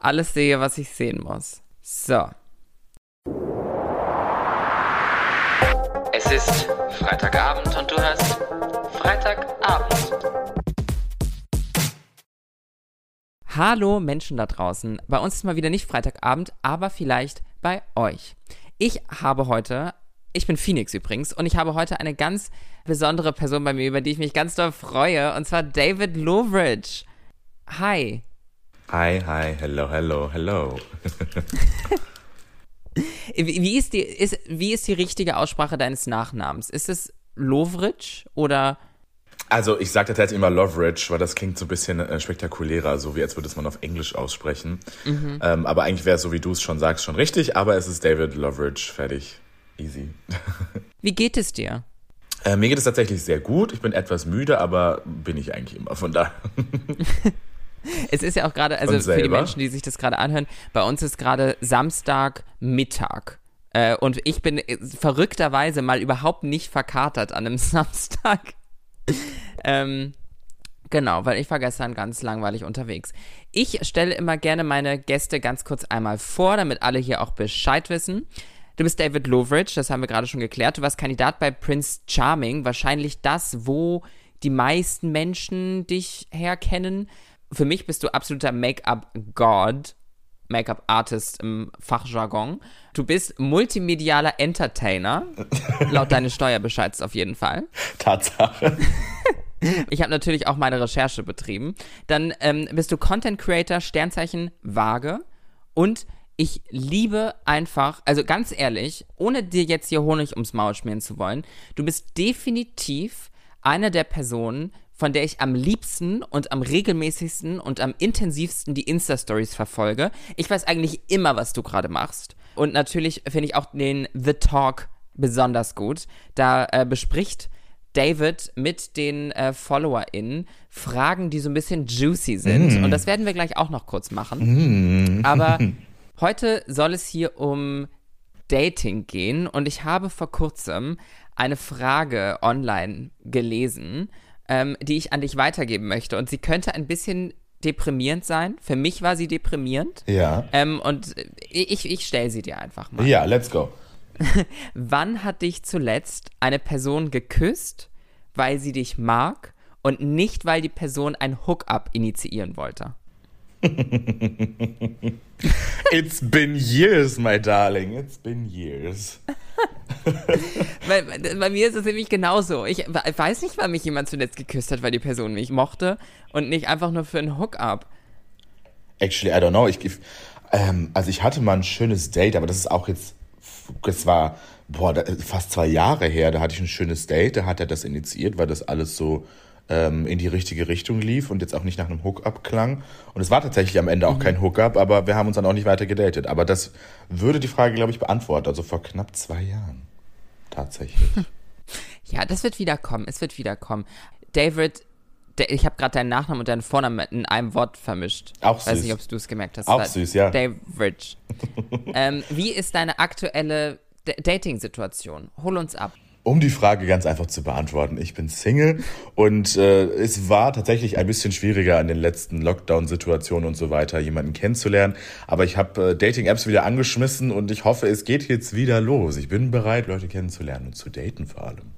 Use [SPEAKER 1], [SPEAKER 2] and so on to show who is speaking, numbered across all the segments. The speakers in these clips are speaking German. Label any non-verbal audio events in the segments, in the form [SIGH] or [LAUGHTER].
[SPEAKER 1] alles sehe, was ich sehen muss. So.
[SPEAKER 2] Es ist Freitagabend und du hörst Freitagabend.
[SPEAKER 1] Hallo Menschen da draußen. Bei uns ist mal wieder nicht Freitagabend, aber vielleicht bei euch. Ich habe heute, ich bin Phoenix übrigens, und ich habe heute eine ganz besondere Person bei mir, über die ich mich ganz doll freue, und zwar David Loveridge. Hi.
[SPEAKER 3] Hi, hi, hello, hello, hello. [LAUGHS]
[SPEAKER 1] wie, ist die, ist, wie ist die richtige Aussprache deines Nachnamens? Ist es Loveridge oder
[SPEAKER 3] also ich sage tatsächlich immer Loveridge, weil das klingt so ein bisschen äh, spektakulärer, so wie als würde es man auf Englisch aussprechen. Mhm. Ähm, aber eigentlich wäre es, so wie du es schon sagst, schon richtig. Aber es ist David Loveridge, fertig. Easy. [LAUGHS]
[SPEAKER 1] wie geht es dir?
[SPEAKER 3] Äh, mir geht es tatsächlich sehr gut. Ich bin etwas müde, aber bin ich eigentlich immer. Von daher. [LAUGHS] [LAUGHS]
[SPEAKER 1] es ist ja auch gerade, also für die Menschen, die sich das gerade anhören, bei uns ist gerade Samstagmittag. Äh, und ich bin äh, verrückterweise mal überhaupt nicht verkatert an einem [LAUGHS] Samstag ähm, genau, weil ich war gestern ganz langweilig unterwegs. Ich stelle immer gerne meine Gäste ganz kurz einmal vor, damit alle hier auch Bescheid wissen. Du bist David Loveridge, das haben wir gerade schon geklärt. Du warst Kandidat bei Prince Charming, wahrscheinlich das, wo die meisten Menschen dich herkennen. Für mich bist du absoluter Make-up-God. Make-up-Artist im Fachjargon. Du bist multimedialer Entertainer, [LAUGHS] laut deines Steuerbescheids auf jeden Fall.
[SPEAKER 3] Tatsache. [LAUGHS]
[SPEAKER 1] Ich habe natürlich auch meine Recherche betrieben. Dann ähm, bist du Content Creator, Sternzeichen Waage und ich liebe einfach, also ganz ehrlich, ohne dir jetzt hier Honig ums Maul schmieren zu wollen, du bist definitiv eine der Personen, von der ich am liebsten und am regelmäßigsten und am intensivsten die Insta-Stories verfolge. Ich weiß eigentlich immer, was du gerade machst. Und natürlich finde ich auch den The Talk besonders gut. Da äh, bespricht David mit den äh, FollowerInnen Fragen, die so ein bisschen juicy sind. Mm. Und das werden wir gleich auch noch kurz machen. Mm. Aber [LAUGHS] heute soll es hier um Dating gehen. Und ich habe vor kurzem eine Frage online gelesen ähm, die ich an dich weitergeben möchte. Und sie könnte ein bisschen deprimierend sein. Für mich war sie deprimierend.
[SPEAKER 3] Ja.
[SPEAKER 1] Ähm, und ich, ich stelle sie dir einfach mal.
[SPEAKER 3] Ja, let's go. [LAUGHS]
[SPEAKER 1] Wann hat dich zuletzt eine Person geküsst, weil sie dich mag und nicht, weil die Person ein Hookup initiieren wollte? [LAUGHS]
[SPEAKER 3] It's been years, my darling. It's been years. [LAUGHS]
[SPEAKER 1] bei, bei, mir ist es nämlich genauso. Ich weiß nicht, wann mich jemand zuletzt geküsst hat, weil die Person mich mochte und nicht einfach nur für einen Hookup.
[SPEAKER 3] Actually, I don't know. Ich, ähm, also ich hatte mal ein schönes Date, aber das ist auch jetzt, das war boah, fast zwei Jahre her. Da hatte ich ein schönes Date, da hat er das initiiert, weil das alles so ähm, in die richtige Richtung lief und jetzt auch nicht nach einem Hookup klang. Und es war tatsächlich am Ende auch mhm. kein Hookup, aber wir haben uns dann auch nicht weiter gedatet. Aber das würde die Frage, glaube ich, beantworten. Also vor knapp zwei Jahren. Tatsächlich. [LAUGHS]
[SPEAKER 1] Ja, das wird wiederkommen. Es wird wiederkommen. David, ich habe gerade deinen Nachnamen und deinen Vornamen in einem Wort vermischt.
[SPEAKER 3] Auch süß.
[SPEAKER 1] Weiß nicht, ob du es gemerkt hast.
[SPEAKER 3] Auch süß, ja.
[SPEAKER 1] David. [LAUGHS] ähm, wie ist deine aktuelle Dating-Situation? Hol uns ab.
[SPEAKER 3] Um die Frage ganz einfach zu beantworten, ich bin Single und äh, es war tatsächlich ein bisschen schwieriger an den letzten Lockdown-Situationen und so weiter, jemanden kennenzulernen. Aber ich habe äh, Dating-Apps wieder angeschmissen und ich hoffe, es geht jetzt wieder los. Ich bin bereit, Leute kennenzulernen und zu daten vor allem.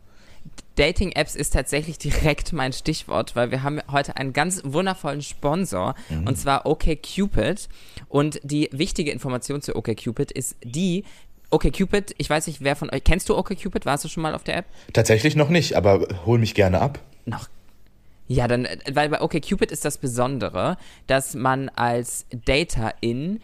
[SPEAKER 1] Dating-Apps ist tatsächlich direkt mein Stichwort, weil wir haben heute einen ganz wundervollen Sponsor mhm. und zwar OKCupid. Und die wichtige Information zu OKCupid ist die, OkCupid, ich weiß nicht, wer von euch, kennst du OkCupid? Warst du schon mal auf der App?
[SPEAKER 3] Tatsächlich noch nicht, aber hol mich gerne ab.
[SPEAKER 1] Noch. Ja, dann, weil bei OkCupid ist das Besondere, dass man als Data-In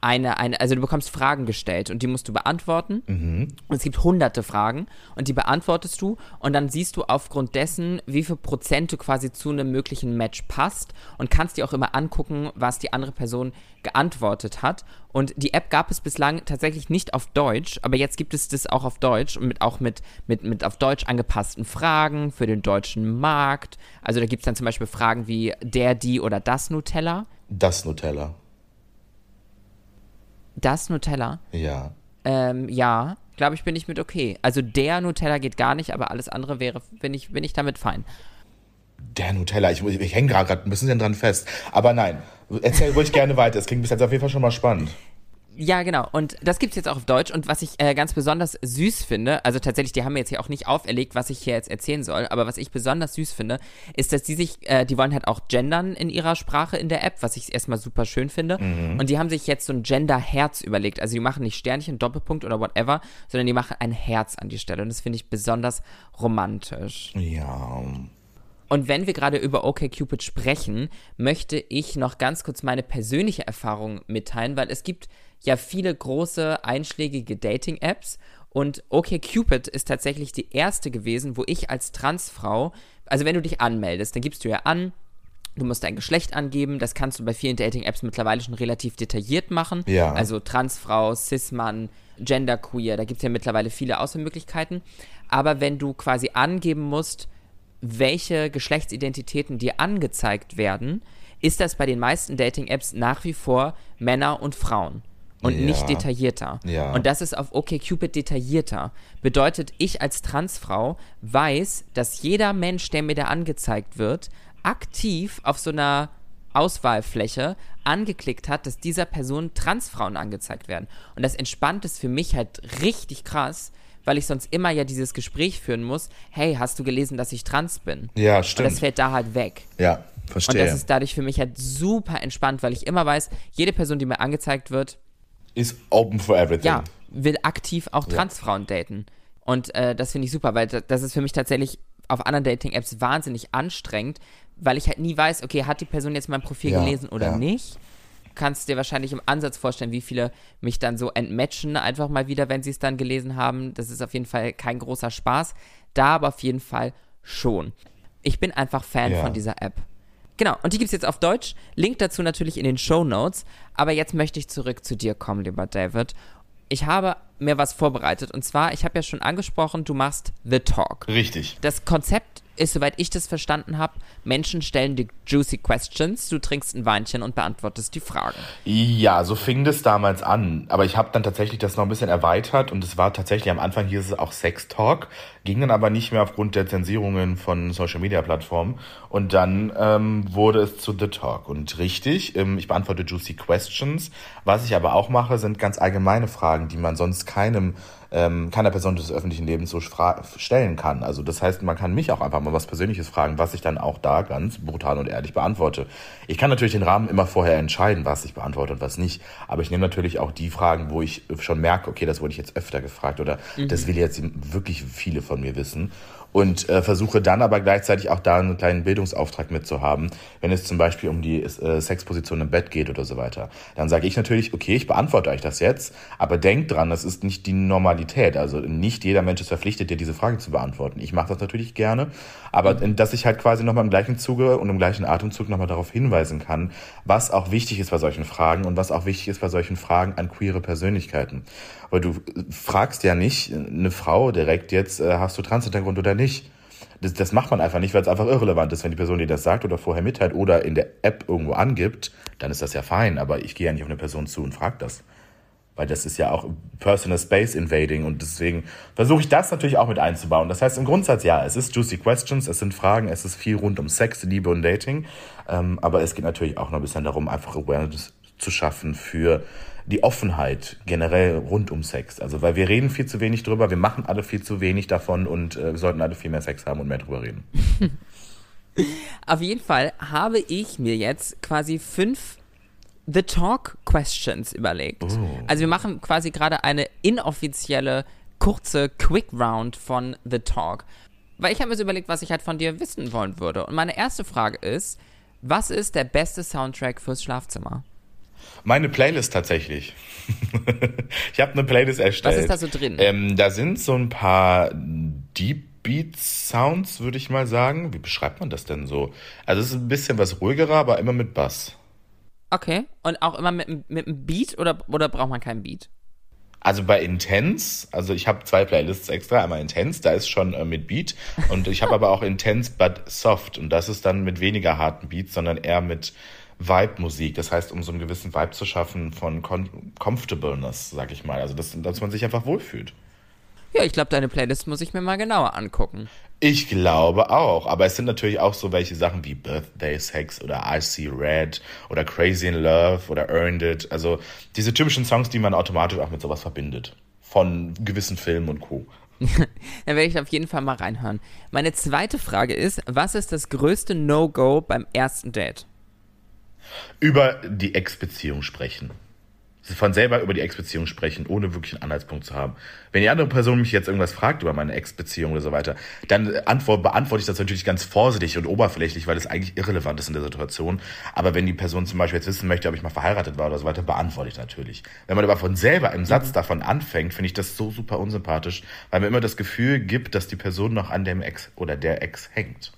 [SPEAKER 1] eine, eine, also du bekommst Fragen gestellt und die musst du beantworten. Mhm. Und es gibt hunderte Fragen und die beantwortest du und dann siehst du aufgrund dessen, wie viel Prozent du quasi zu einem möglichen Match passt und kannst dir auch immer angucken, was die andere Person geantwortet hat. Und die App gab es bislang tatsächlich nicht auf Deutsch, aber jetzt gibt es das auch auf Deutsch und mit, auch mit, mit, mit auf Deutsch angepassten Fragen für den deutschen Markt. Also da gibt es dann zum Beispiel Fragen wie der, die oder das Nutella.
[SPEAKER 3] Das Nutella.
[SPEAKER 1] Das Nutella?
[SPEAKER 3] Ja.
[SPEAKER 1] Ähm, ja, glaube ich, bin ich mit okay. Also der Nutella geht gar nicht, aber alles andere wäre, bin ich, bin ich damit fein.
[SPEAKER 3] Der Nutella, ich, ich hänge gerade ein bisschen dran fest. Aber nein, erzähl ruhig gerne weiter. Es klingt bis jetzt auf jeden Fall schon mal spannend.
[SPEAKER 1] Ja, genau. Und das gibt's jetzt auch auf Deutsch. Und was ich äh, ganz besonders süß finde, also tatsächlich, die haben mir jetzt hier auch nicht auferlegt, was ich hier jetzt erzählen soll, aber was ich besonders süß finde, ist, dass die sich, äh, die wollen halt auch gendern in ihrer Sprache in der App, was ich erstmal super schön finde. Und die haben sich jetzt so ein Gender-Herz überlegt. Also die machen nicht Sternchen, Doppelpunkt oder whatever, sondern die machen ein Herz an die Stelle. Und das finde ich besonders romantisch.
[SPEAKER 3] Ja.
[SPEAKER 1] Und wenn wir gerade über OkCupid sprechen, möchte ich noch ganz kurz meine persönliche Erfahrung mitteilen, weil es gibt ja viele große einschlägige Dating-Apps und OkCupid ist tatsächlich die erste gewesen, wo ich als Transfrau, also wenn du dich anmeldest, dann gibst du ja an, Du musst dein Geschlecht angeben. Das kannst du bei vielen Dating-Apps mittlerweile schon relativ detailliert machen.
[SPEAKER 3] Ja.
[SPEAKER 1] Also Transfrau, Cis-Mann, Genderqueer, da gibt es ja mittlerweile viele Auswahlmöglichkeiten. Aber wenn du quasi angeben musst, welche Geschlechtsidentitäten dir angezeigt werden, ist das bei den meisten Dating-Apps nach wie vor Männer und Frauen. Und
[SPEAKER 3] Ja.
[SPEAKER 1] nicht detaillierter.
[SPEAKER 3] Ja.
[SPEAKER 1] Und das ist auf OkCupid detaillierter. Bedeutet, ich als Transfrau weiß, dass jeder Mensch, der mir da angezeigt wird, aktiv auf so einer Auswahlfläche angeklickt hat, dass dieser Person Transfrauen angezeigt werden. Und das entspannt es für mich halt richtig krass, weil ich sonst immer ja dieses Gespräch führen muss, hey, hast du gelesen, dass ich trans bin?
[SPEAKER 3] Ja,
[SPEAKER 1] Und das
[SPEAKER 3] stimmt.
[SPEAKER 1] fällt da halt weg.
[SPEAKER 3] Ja,
[SPEAKER 1] Und
[SPEAKER 3] verstehe.
[SPEAKER 1] das ist dadurch für mich halt super entspannt, weil ich immer weiß, jede Person, die mir angezeigt wird,
[SPEAKER 3] Ist open for everything.
[SPEAKER 1] ja, will aktiv auch Transfrauen daten. Und äh, das finde ich super, weil da- das ist für mich tatsächlich auf anderen Dating-Apps wahnsinnig anstrengend, weil ich halt nie weiß, okay, hat die Person jetzt mein Profil
[SPEAKER 3] Ja,
[SPEAKER 1] gelesen oder
[SPEAKER 3] ja.
[SPEAKER 1] nicht? Du kannst dir wahrscheinlich im Ansatz vorstellen, wie viele mich dann so entmatchen, einfach mal wieder, wenn sie es dann gelesen haben. Das ist auf jeden Fall kein großer Spaß. Da aber auf jeden Fall schon. Ich bin einfach Fan
[SPEAKER 3] Ja.
[SPEAKER 1] von dieser App. Genau, und die gibt's jetzt auf Deutsch. Link dazu natürlich in den Show Notes. Aber jetzt möchte ich zurück zu dir kommen, lieber David. Ich habe mir was vorbereitet. Und zwar, ich habe ja schon angesprochen, du machst The Talk.
[SPEAKER 3] Richtig.
[SPEAKER 1] Das Konzept ist, soweit ich das verstanden habe, Menschen stellen dir juicy questions, du trinkst ein Weinchen und beantwortest die Fragen.
[SPEAKER 3] Ja, so fing das damals an. Aber ich habe dann tatsächlich das noch ein bisschen erweitert und es war tatsächlich am Anfang hieß es auch Sex Talk, ging dann aber nicht mehr aufgrund der Zensierungen von Social Media Plattformen. Und dann ähm, wurde es zu The Talk. Und richtig, ähm, ich beantworte juicy questions. Was ich aber auch mache, sind ganz allgemeine Fragen, die man sonst keinem ähm, keiner Person des öffentlichen Lebens so stellen kann. Also das heißt, man kann mich auch einfach mal was Persönliches fragen, was ich dann auch da ganz brutal und ehrlich beantworte. Ich kann natürlich den Rahmen immer vorher entscheiden, was ich beantworte und was nicht. Aber ich nehme natürlich auch die Fragen, wo ich schon merke, okay, das wurde ich jetzt öfter gefragt oder das will jetzt wirklich viele von mir wissen. Und äh, versuche dann aber gleichzeitig auch da einen kleinen Bildungsauftrag mitzuhaben, wenn es zum Beispiel um die äh, Sexposition im Bett geht oder so weiter. Dann sage ich natürlich, okay, ich beantworte euch das jetzt, aber denkt dran, das ist nicht die Normalität. Also nicht jeder Mensch ist verpflichtet, dir diese Fragen zu beantworten. Ich mache das natürlich gerne, aber dass ich halt quasi nochmal im gleichen Zuge und im gleichen Atemzug nochmal darauf hinweisen kann, was auch wichtig ist bei solchen Fragen und was auch wichtig ist bei solchen Fragen an queere Persönlichkeiten. Weil du fragst ja nicht eine Frau direkt jetzt, äh, hast du Transhintergrund oder nicht? Das, das macht man einfach nicht, weil es einfach irrelevant ist. Wenn die Person dir das sagt oder vorher mitteilt oder in der App irgendwo angibt, dann ist das ja fein. Aber ich gehe ja nicht auf eine Person zu und frage das. Weil das ist ja auch Personal Space Invading und deswegen versuche ich das natürlich auch mit einzubauen. Das heißt im Grundsatz ja, es ist Juicy Questions, es sind Fragen, es ist viel rund um Sex, Liebe und Dating. Ähm, aber es geht natürlich auch noch ein bisschen darum, einfach Awareness zu schaffen für die Offenheit generell rund um Sex. Also weil wir reden viel zu wenig drüber, wir machen alle viel zu wenig davon und äh, wir sollten alle viel mehr Sex haben und mehr drüber reden. [LAUGHS]
[SPEAKER 1] Auf jeden Fall habe ich mir jetzt quasi fünf The Talk Questions überlegt. Also wir machen quasi gerade eine inoffizielle, kurze Quick Round von The Talk. Weil ich habe mir so überlegt, was ich halt von dir wissen wollen würde. Und meine erste Frage ist, was ist der beste Soundtrack fürs Schlafzimmer?
[SPEAKER 3] Meine Playlist tatsächlich. [LAUGHS] ich habe eine Playlist erstellt.
[SPEAKER 1] Was ist da so drin?
[SPEAKER 3] Ähm, da sind so ein paar Deep Beat Sounds, würde ich mal sagen. Wie beschreibt man das denn so? Also es ist ein bisschen was ruhigerer, aber immer mit Bass.
[SPEAKER 1] Okay. Und auch immer mit, mit einem Beat oder, oder braucht man keinen Beat?
[SPEAKER 3] Also bei Intense, also ich habe zwei Playlists extra, einmal Intense, da ist schon äh, mit Beat und ich habe [LAUGHS] aber auch Intense but Soft und das ist dann mit weniger harten Beats, sondern eher mit Vibe-Musik. Das heißt, um so einen gewissen Vibe zu schaffen von Con Comfortableness, sag ich mal. Also dass, dass man sich einfach wohlfühlt.
[SPEAKER 1] Ja, ich glaube, deine Playlist muss ich mir mal genauer angucken.
[SPEAKER 3] Ich glaube auch, aber es sind natürlich auch so welche Sachen wie Birthday Sex oder I See Red oder Crazy in Love oder Earned It. Also diese typischen Songs, die man automatisch auch mit sowas verbindet. Von gewissen Filmen und Co. [LAUGHS]
[SPEAKER 1] Dann werde ich auf jeden Fall mal reinhören. Meine zweite Frage ist, was ist das größte No-Go beim ersten Date?
[SPEAKER 3] Über die Ex-Beziehung sprechen. Von selber über die Ex-Beziehung sprechen, ohne wirklich einen Anhaltspunkt zu haben. Wenn die andere Person mich jetzt irgendwas fragt über meine Ex-Beziehung oder so weiter, dann antwort, beantworte ich das natürlich ganz vorsichtig und oberflächlich, weil es eigentlich irrelevant ist in der Situation. Aber wenn die Person zum Beispiel jetzt wissen möchte, ob ich mal verheiratet war oder so weiter, beantworte ich natürlich. Wenn man aber von selber im Satz davon anfängt, finde ich das so super unsympathisch, weil mir immer das Gefühl gibt, dass die Person noch an dem Ex oder der Ex hängt.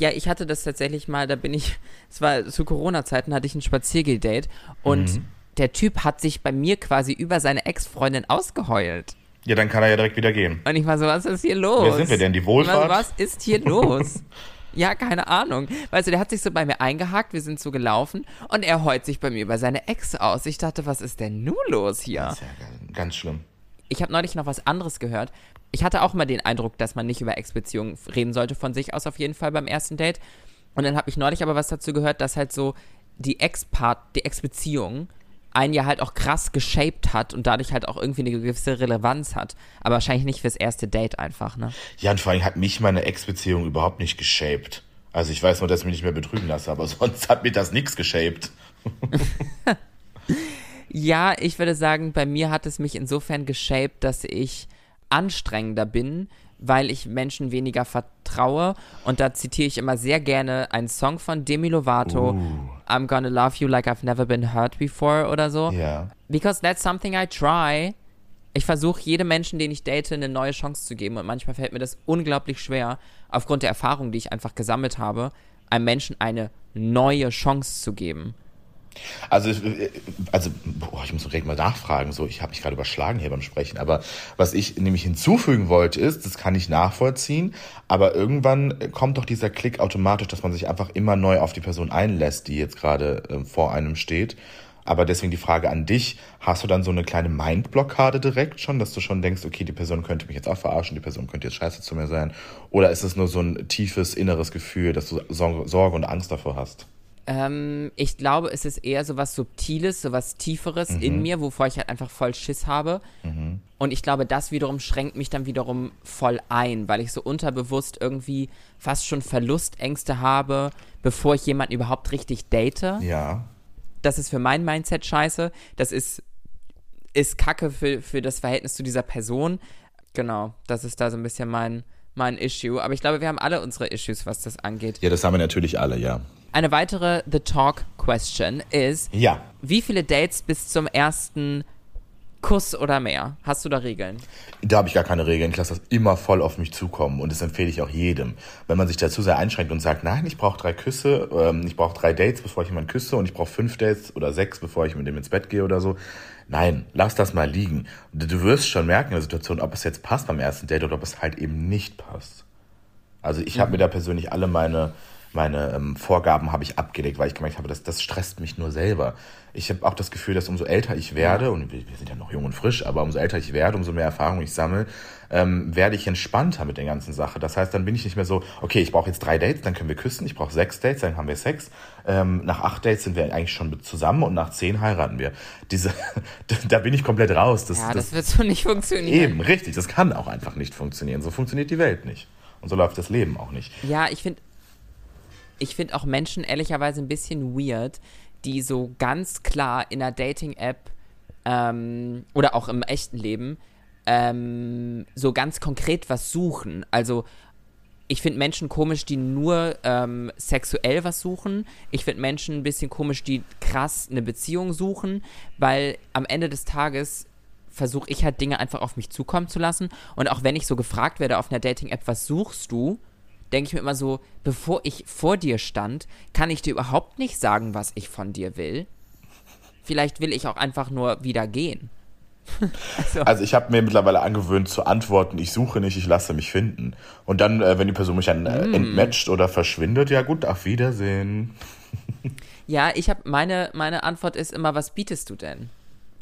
[SPEAKER 1] Ja, ich hatte das tatsächlich mal, da bin ich, [LAUGHS] es war zu Corona-Zeiten, hatte ich ein Spaziergeh-Date und
[SPEAKER 3] Mhm.
[SPEAKER 1] der Typ hat sich bei mir quasi über seine Ex-Freundin ausgeheult.
[SPEAKER 3] Ja, dann kann er ja direkt wieder gehen.
[SPEAKER 1] Und ich war so, was ist hier los?
[SPEAKER 3] Wer sind wir denn, die Wohlfahrt?
[SPEAKER 1] Was, was ist hier los? [LAUGHS] ja, keine Ahnung. Weißt du, der hat sich so bei mir eingehakt, wir sind so gelaufen und er heult sich bei mir über seine Ex aus. Ich dachte, was ist denn nun los hier?
[SPEAKER 3] Das ist ja ganz schlimm.
[SPEAKER 1] Ich habe neulich noch was anderes gehört. Ich hatte auch mal den Eindruck, dass man nicht über Ex-Beziehungen reden sollte, von sich aus auf jeden Fall beim ersten Date. Und dann habe ich neulich aber was dazu gehört, dass halt so die Ex-Part, die Ex-Beziehung einen ja halt auch krass geshaped hat und dadurch halt auch irgendwie eine gewisse Relevanz hat. Aber wahrscheinlich nicht fürs erste Date einfach, ne?
[SPEAKER 3] Ja, und vor allem hat mich meine Ex-Beziehung überhaupt nicht geshaped. Also ich weiß nur, dass ich mich nicht mehr betrügen lasse, aber [LAUGHS] sonst hat mir das nichts geshaped. [LAUGHS]
[SPEAKER 1] Ja, ich würde sagen, bei mir hat es mich insofern geshaped, dass ich anstrengender bin, weil ich Menschen weniger vertraue. Und da zitiere ich immer sehr gerne einen Song von Demi Lovato, I'm gonna love you like I've never been hurt before oder so.
[SPEAKER 3] Ja.
[SPEAKER 1] Because that's something I try. Ich versuche jedem Menschen, den ich date, eine neue Chance zu geben. Und manchmal fällt mir das unglaublich schwer, aufgrund der Erfahrung, die ich einfach gesammelt habe, einem Menschen eine neue Chance zu geben.
[SPEAKER 3] Also, äh, also boah, ich muss direkt mal nachfragen. So, ich habe mich gerade überschlagen hier beim Sprechen. Aber was ich nämlich hinzufügen wollte, ist, das kann ich nachvollziehen, aber irgendwann kommt doch dieser Klick automatisch, dass man sich einfach immer neu auf die Person einlässt, die jetzt gerade äh, vor einem steht. Aber deswegen die Frage an dich, hast du dann so eine kleine Mindblockade direkt schon, dass du schon denkst, okay, die Person könnte mich jetzt auch verarschen, die Person könnte jetzt scheiße zu mir sein? Oder ist es nur so ein tiefes inneres Gefühl, dass du Sor- Sorge und Angst davor hast?
[SPEAKER 1] Ähm, ich glaube, es ist eher so was Subtiles, so was Tieferes in mir, wovor ich halt einfach voll Schiss habe. Und ich glaube, das wiederum schränkt mich dann wiederum voll ein, weil ich so unterbewusst irgendwie fast schon Verlustängste habe, bevor ich jemanden überhaupt richtig date.
[SPEAKER 3] Ja.
[SPEAKER 1] Das ist für mein Mindset scheiße. Das ist, ist Kacke für, für das Verhältnis zu dieser Person. Genau, das ist da so ein bisschen mein, mein Issue. Aber ich glaube, wir haben alle unsere Issues, was das angeht.
[SPEAKER 3] Ja, das haben wir natürlich alle, ja.
[SPEAKER 1] Eine weitere The Talk Question ist,
[SPEAKER 3] Ja.
[SPEAKER 1] wie viele Dates bis zum ersten Kuss oder mehr? Hast du da Regeln?
[SPEAKER 3] Da habe ich gar keine Regeln. Ich lasse das immer voll auf mich zukommen und das empfehle ich auch jedem. Wenn man sich dazu sehr einschränkt und sagt, nein, ich brauche drei Küsse, ähm, ich brauche drei Dates, bevor ich jemanden küsse und ich brauche fünf Dates oder sechs, bevor ich mit dem ins Bett gehe oder so. Nein, lass das mal liegen. Du du wirst schon merken in der Situation, ob es jetzt passt beim ersten Date oder ob es halt eben nicht passt. Also ich habe mir da persönlich alle meine, meine ähm, Vorgaben habe ich abgelegt, weil ich gemerkt habe, das, das stresst mich nur selber. Ich habe auch das Gefühl, dass umso älter ich werde, und wir, wir sind ja noch jung und frisch, aber umso älter ich werde, umso mehr Erfahrung ich sammle, ähm, werde ich entspannter mit der ganzen Sache. Das heißt, dann bin ich nicht mehr so, okay, ich brauche jetzt drei Dates, dann können wir küssen, ich brauche sechs Dates, dann haben wir Sex. Ähm, nach acht Dates sind wir eigentlich schon zusammen und nach zehn heiraten wir. Diese, [LAUGHS] da bin ich komplett raus. Das,
[SPEAKER 1] Ja, das,
[SPEAKER 3] das,
[SPEAKER 1] wird so nicht funktionieren.
[SPEAKER 3] eben, richtig, das kann auch einfach nicht funktionieren. So funktioniert die Welt nicht. Und so läuft das Leben auch nicht.
[SPEAKER 1] Ja, ich finde ich finde auch Menschen ehrlicherweise ein bisschen weird, die so ganz klar in einer Dating-App ähm, oder auch im echten Leben ähm, so ganz konkret was suchen. Also ich finde Menschen komisch, die nur ähm, sexuell was suchen. Ich finde Menschen ein bisschen komisch, die krass eine Beziehung suchen, weil am Ende des Tages versuche ich halt Dinge einfach auf mich zukommen zu lassen. Und auch wenn ich so gefragt werde auf einer Dating-App, was suchst du, denke ich mir immer so, bevor ich vor dir stand, kann ich dir überhaupt nicht sagen, was ich von dir will. Vielleicht will ich auch einfach nur wieder gehen. [LAUGHS] also,
[SPEAKER 3] Also ich habe mir mittlerweile angewöhnt zu antworten, ich suche nicht, ich lasse mich finden. Und dann, äh, wenn die Person mich dann
[SPEAKER 1] Mm.
[SPEAKER 3] entmatcht oder verschwindet, ja gut, auf Wiedersehen. [LAUGHS]
[SPEAKER 1] ja, ich habe meine, meine Antwort ist immer, was bietest du denn?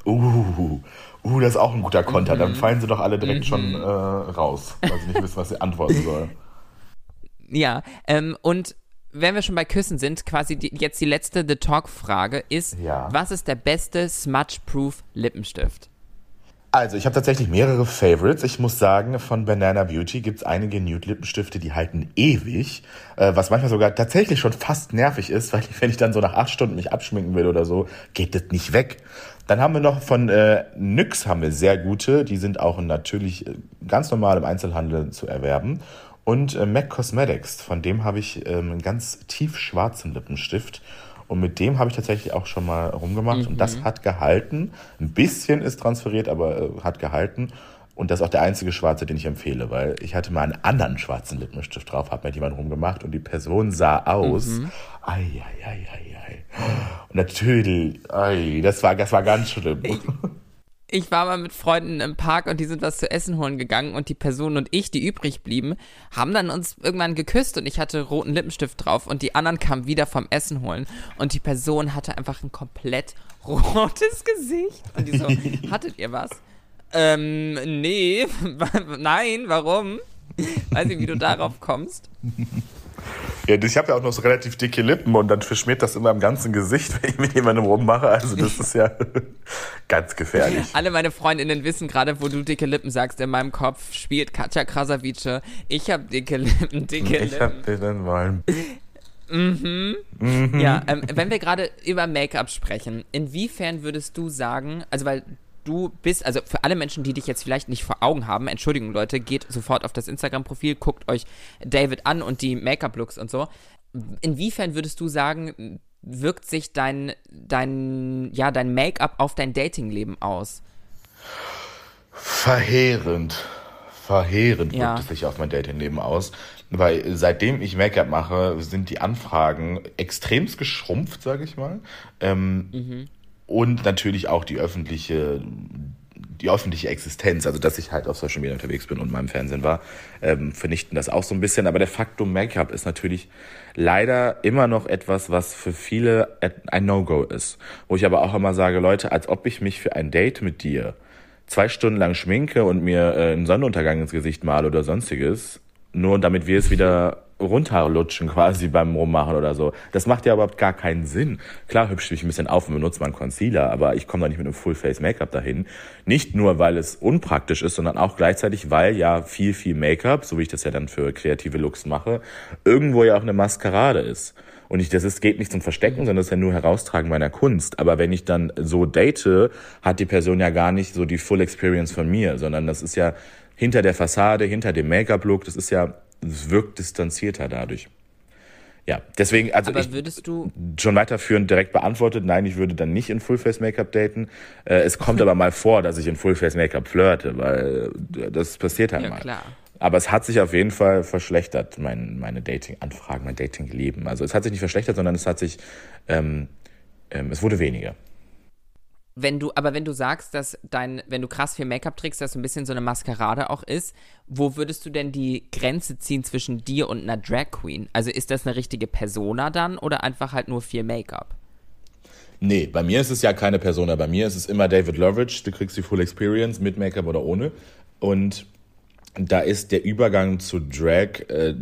[SPEAKER 3] Uh, uh, das ist auch ein guter Konter. Dann fallen sie doch alle direkt schon äh, raus, weil sie nicht wissen, was sie antworten sollen. [LAUGHS]
[SPEAKER 1] Ja, ähm, und wenn wir schon bei Küssen sind, quasi die, jetzt die letzte The Talk-Frage ist,
[SPEAKER 3] Ja.
[SPEAKER 1] was ist der beste Smudge-Proof Lippenstift?
[SPEAKER 3] Also, ich habe tatsächlich mehrere Favorites. Ich muss sagen, von Banana Beauty gibt's einige Nude-Lippenstifte, die halten ewig, äh, was manchmal sogar tatsächlich schon fast nervig ist, [LAUGHS] weil wenn ich dann so nach acht Stunden mich abschminken will oder so, geht das nicht weg. Dann haben wir noch von äh, NYX haben wir sehr gute, die sind auch natürlich äh, ganz normal im Einzelhandel zu erwerben. Und äh, MAC Cosmetics, von dem habe ich ähm, einen ganz tief schwarzen Lippenstift. Und mit dem habe ich tatsächlich auch schon mal rumgemacht. Und das hat gehalten. Ein bisschen ist transferiert, aber äh, hat gehalten. Und das ist auch der einzige schwarze, den ich empfehle, weil ich hatte mal einen anderen schwarzen Lippenstift drauf, hat mir jemand rumgemacht und die Person sah aus. Ei, ei, ei, ei, ei. Und natürlich, ei, das war, das war ganz schlimm.
[SPEAKER 1] Ich war mal mit Freunden im Park und die sind was zu essen holen gegangen und die Person und ich, die übrig blieben, haben dann uns irgendwann geküsst und ich hatte roten Lippenstift drauf und die anderen kamen wieder vom Essen holen und die Person hatte einfach ein komplett [LAUGHS] rotes Gesicht und die so, [LAUGHS] hattet ihr was? Ähm, nee, [LAUGHS] nein, warum? Weiß nicht, wie du darauf kommst.
[SPEAKER 3] Ja, ich habe ja auch noch so relativ dicke Lippen und dann verschmiert das immer im ganzen Gesicht, [LAUGHS] wenn ich mit jemandem rummache. Also das ist ja [LAUGHS] ganz gefährlich.
[SPEAKER 1] Alle meine Freundinnen wissen gerade, wo du dicke Lippen sagst. In meinem Kopf spielt Katja Krasavice. Ich habe dicke Lippen, dicke
[SPEAKER 3] Ich
[SPEAKER 1] Lippen.
[SPEAKER 3] hab den mal.
[SPEAKER 1] Ja, ähm, wenn wir gerade über Make-up sprechen, inwiefern würdest du sagen, also weil du bist, also für alle Menschen, die dich jetzt vielleicht nicht vor Augen haben, Entschuldigung Leute, geht sofort auf das Instagram-Profil, guckt euch David an und die Make-up-Looks und so. Inwiefern würdest du sagen, wirkt sich dein, dein, ja, dein Make-up auf dein Datingleben aus?
[SPEAKER 3] Verheerend. Verheerend
[SPEAKER 1] Ja.
[SPEAKER 3] wirkt es sich auf mein Datingleben aus. Weil seitdem ich Make-up mache, sind die Anfragen extremst geschrumpft, sage ich mal. Ähm, Und natürlich auch die öffentliche, die öffentliche Existenz, also dass ich halt auf Social Media unterwegs bin und in meinem Fernsehen war, ähm, vernichten das auch so ein bisschen. Aber der Faktum Make-up ist natürlich leider immer noch etwas, was für viele ein No-Go ist. Wo ich aber auch immer sage, Leute, als ob ich mich für ein Date mit dir zwei Stunden lang schminke und mir äh, einen Sonnenuntergang ins Gesicht male oder sonstiges, nur damit wir es wieder runterlutschen quasi beim Rummachen oder so. Das macht ja überhaupt gar keinen Sinn. Klar hübsche ich ein bisschen auf und benutze mal einen Concealer, aber ich komme da nicht mit einem Full-Face-Make-up dahin. Nicht nur, weil es unpraktisch ist, sondern auch gleichzeitig, weil ja viel, viel Make-up, so wie ich das ja dann für kreative Looks mache, irgendwo ja auch eine Maskerade ist. Und ich, das ist, geht nicht zum Verstecken, sondern das ist ja nur Heraustragen meiner Kunst. Aber wenn ich dann so date, hat die Person ja gar nicht so die Full Experience von mir, sondern das ist ja hinter der Fassade, hinter dem Make-up-Look, das ist ja, es wirkt distanzierter dadurch. Ja, deswegen, also
[SPEAKER 1] Aber
[SPEAKER 3] ich,
[SPEAKER 1] würdest du,
[SPEAKER 3] schon weiterführend direkt beantwortet, nein, ich würde dann nicht in Full-Face-Make-up daten. Äh, es kommt aber mal vor, dass ich in Full-Face-Make-up flirte, weil äh, das passiert halt
[SPEAKER 1] Ja,
[SPEAKER 3] mal.
[SPEAKER 1] klar.
[SPEAKER 3] Aber es hat sich auf jeden Fall verschlechtert, mein, meine Dating-Anfragen, mein Dating-Leben. Also es hat sich nicht verschlechtert, sondern es hat sich, ähm, ähm, es wurde weniger.
[SPEAKER 1] Wenn du, aber wenn du sagst, dass dein, wenn du krass viel Make-up trägst, dass so ein bisschen so eine Maskerade auch ist, wo würdest du denn die Grenze ziehen zwischen dir und einer Drag Queen? Also ist das eine richtige Persona dann oder einfach halt nur viel Make-up?
[SPEAKER 3] Nee, bei mir ist es ja keine Persona. Bei mir ist es immer David Loveridge. Du kriegst die Full Experience mit Make-up oder ohne. Und da ist der Übergang zu Drag, äh,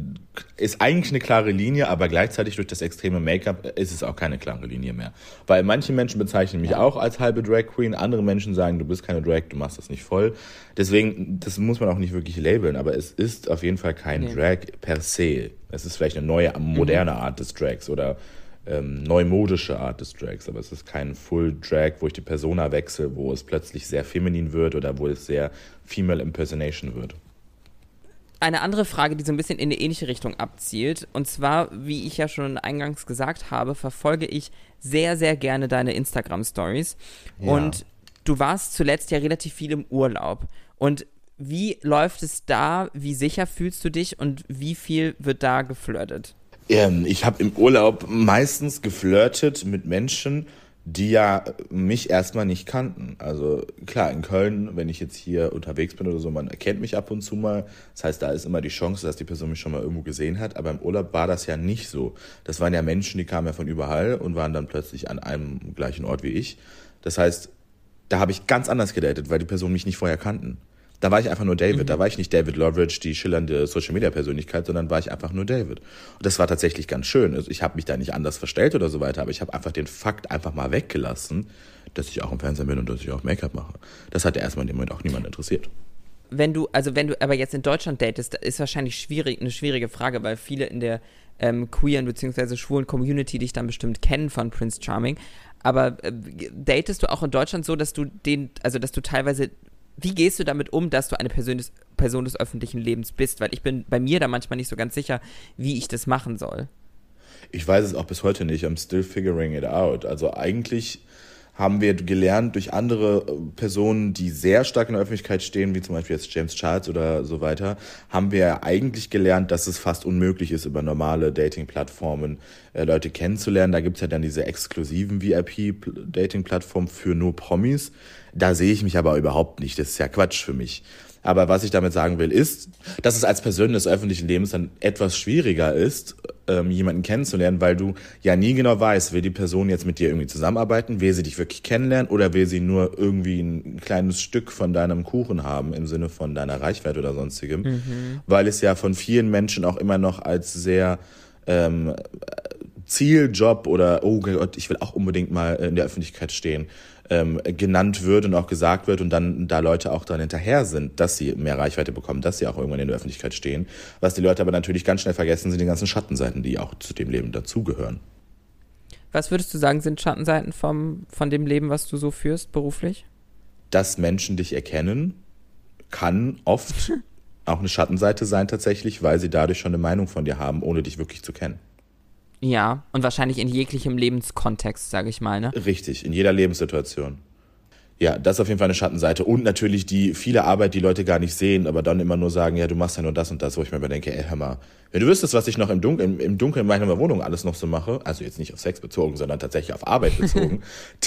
[SPEAKER 3] ist eigentlich eine klare Linie, aber gleichzeitig durch das extreme Make-up ist es auch keine klare Linie mehr. Weil manche Menschen bezeichnen mich auch als halbe Drag Queen, andere Menschen sagen, du bist keine Drag, du machst das nicht voll. Deswegen, das muss man auch nicht wirklich labeln, aber es ist auf jeden Fall kein
[SPEAKER 1] Nee.
[SPEAKER 3] Drag per se. Es ist vielleicht eine neue, moderne Art des Drags oder ähm, neumodische Art des Drags, aber es ist kein Full Drag, wo ich die Persona wechsle, wo es plötzlich sehr feminin wird oder wo es sehr Female Impersonation wird.
[SPEAKER 1] Eine andere Frage, die so ein bisschen in eine ähnliche Richtung abzielt, und zwar, wie ich ja schon eingangs gesagt habe, verfolge ich sehr, sehr gerne deine Instagram-Stories.
[SPEAKER 3] Ja.
[SPEAKER 1] Und du warst zuletzt ja relativ viel im Urlaub. Und wie läuft es da? Wie sicher fühlst du dich und wie viel wird da geflirtet?
[SPEAKER 3] Ähm, ich habe im Urlaub meistens geflirtet mit Menschen, die ja mich erstmal nicht kannten. Also klar, in Köln, wenn ich jetzt hier unterwegs bin oder so, man erkennt mich ab und zu mal. Das heißt, da ist immer die Chance, dass die Person mich schon mal irgendwo gesehen hat. Aber im Urlaub war das ja nicht so. Das waren ja Menschen, die kamen ja von überall und waren dann plötzlich an einem gleichen Ort wie ich. Das heißt, Da habe ich ganz anders gedatet, weil die Personen mich nicht vorher kannten. Da war ich einfach nur David. Mhm. Da war ich nicht David Loveridge, die schillernde Social Media Persönlichkeit, sondern war ich einfach nur David. Und das war tatsächlich ganz schön. Also ich habe mich da nicht anders verstellt oder so weiter, aber ich habe einfach den Fakt einfach mal weggelassen, dass ich auch im Fernsehen bin und dass ich auch Make-up mache. Das hat ja erstmal in dem Moment auch niemand interessiert.
[SPEAKER 1] Wenn du, also wenn du aber jetzt in Deutschland datest, ist wahrscheinlich schwierig, eine schwierige Frage, weil viele in der ähm, queeren bzw. schwulen Community dich dann bestimmt kennen von Prince Charming. Aber äh, datest du auch in Deutschland so, dass du den, also dass du teilweise wie gehst du damit um, dass du eine Person des, Person des öffentlichen Lebens bist? Weil ich bin bei mir da manchmal nicht so ganz sicher, wie ich das machen soll.
[SPEAKER 3] Ich weiß es auch bis heute nicht. I'm still figuring it out. Also eigentlich haben wir gelernt durch andere äh, Personen, die sehr stark in der Öffentlichkeit stehen, wie zum Beispiel jetzt James Charles oder so weiter, haben wir eigentlich gelernt, dass es fast unmöglich ist, über normale Dating-Plattformen äh, Leute kennenzulernen. Da gibt's ja dann diese exklusiven VIP-Dating-Plattformen für nur Promis. Da sehe ich mich aber überhaupt nicht. Das ist ja Quatsch für mich. Aber was ich damit sagen will, ist, dass es als Person des öffentlichen Lebens dann etwas schwieriger ist, ähm, jemanden kennenzulernen, weil du ja nie genau weißt, will die Person jetzt mit dir irgendwie zusammenarbeiten, will sie dich wirklich kennenlernen oder will sie nur irgendwie ein kleines Stück von deinem Kuchen haben im Sinne von deiner Reichweite oder sonstigem. Mhm. Weil es ja von vielen Menschen auch immer noch als sehr ähm, Zieljob oder oh Gott, ich will auch unbedingt mal in der Öffentlichkeit stehen ähm, genannt wird und auch gesagt wird und dann da Leute auch dann hinterher sind, dass sie mehr Reichweite bekommen, dass sie auch irgendwann in der Öffentlichkeit stehen. Was die Leute aber natürlich ganz schnell vergessen, sind die ganzen Schattenseiten, die auch zu dem Leben dazugehören.
[SPEAKER 1] Was würdest du sagen, sind Schattenseiten vom, von dem Leben, was du so führst, beruflich?
[SPEAKER 3] Dass Menschen dich erkennen, kann oft [LAUGHS] auch eine Schattenseite sein tatsächlich, weil sie dadurch schon eine Meinung von dir haben, ohne dich wirklich zu kennen.
[SPEAKER 1] Ja, und wahrscheinlich in jeglichem Lebenskontext, sage ich mal, ne?
[SPEAKER 3] Richtig, in jeder Lebenssituation. Ja, das ist auf jeden Fall eine Schattenseite. Und natürlich die viele Arbeit, die Leute gar nicht sehen, aber dann immer nur sagen, ja, du machst ja nur das und das, wo ich mir immer denke, ey, hör mal, wenn du wüsstest, was ich noch im Dunkeln, im Dunkeln in meiner Wohnung alles noch so mache, also jetzt nicht auf Sex bezogen, sondern tatsächlich auf Arbeit [LAUGHS] bezogen,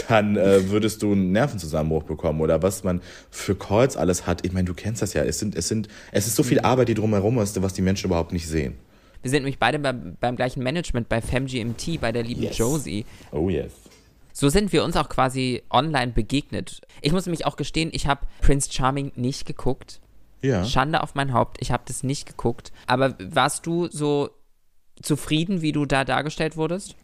[SPEAKER 3] dann äh, würdest du einen Nervenzusammenbruch bekommen. Oder was man für Calls alles hat. Ich meine, du kennst das ja. Es sind, es sind, es ist so viel Arbeit, die drumherum ist, was die Menschen überhaupt nicht sehen.
[SPEAKER 1] Wir sind nämlich beide bei, beim gleichen Management bei FemGMT, bei der lieben yes. Josie.
[SPEAKER 3] Oh yes.
[SPEAKER 1] So sind wir uns auch quasi online begegnet. Ich muss nämlich auch gestehen, ich habe Prince Charming nicht geguckt. Ja. Schande auf mein Haupt, ich habe das nicht geguckt. Aber warst du so zufrieden, wie du da dargestellt wurdest?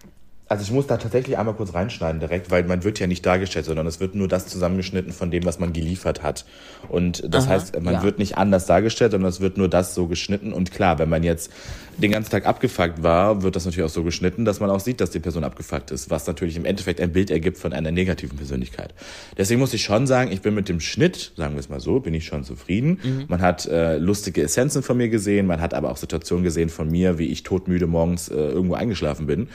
[SPEAKER 3] Also ich muss da tatsächlich einmal kurz reinschneiden direkt, weil man wird ja nicht dargestellt, sondern es wird nur das zusammengeschnitten von dem, was man geliefert hat. Und das Aha, heißt, man ja. wird nicht anders dargestellt, sondern es wird nur das so geschnitten. Und klar, wenn man jetzt den ganzen Tag abgefuckt war, wird das natürlich auch so geschnitten, dass man auch sieht, dass die Person abgefuckt ist, was natürlich im Endeffekt ein Bild ergibt von einer negativen Persönlichkeit. Deswegen muss ich schon sagen, ich bin mit dem Schnitt, sagen wir es mal so, bin ich schon zufrieden. Mhm. Man hat äh, lustige Essenzen von mir gesehen, man hat aber auch Situationen gesehen von mir, wie ich todmüde morgens äh, irgendwo eingeschlafen bin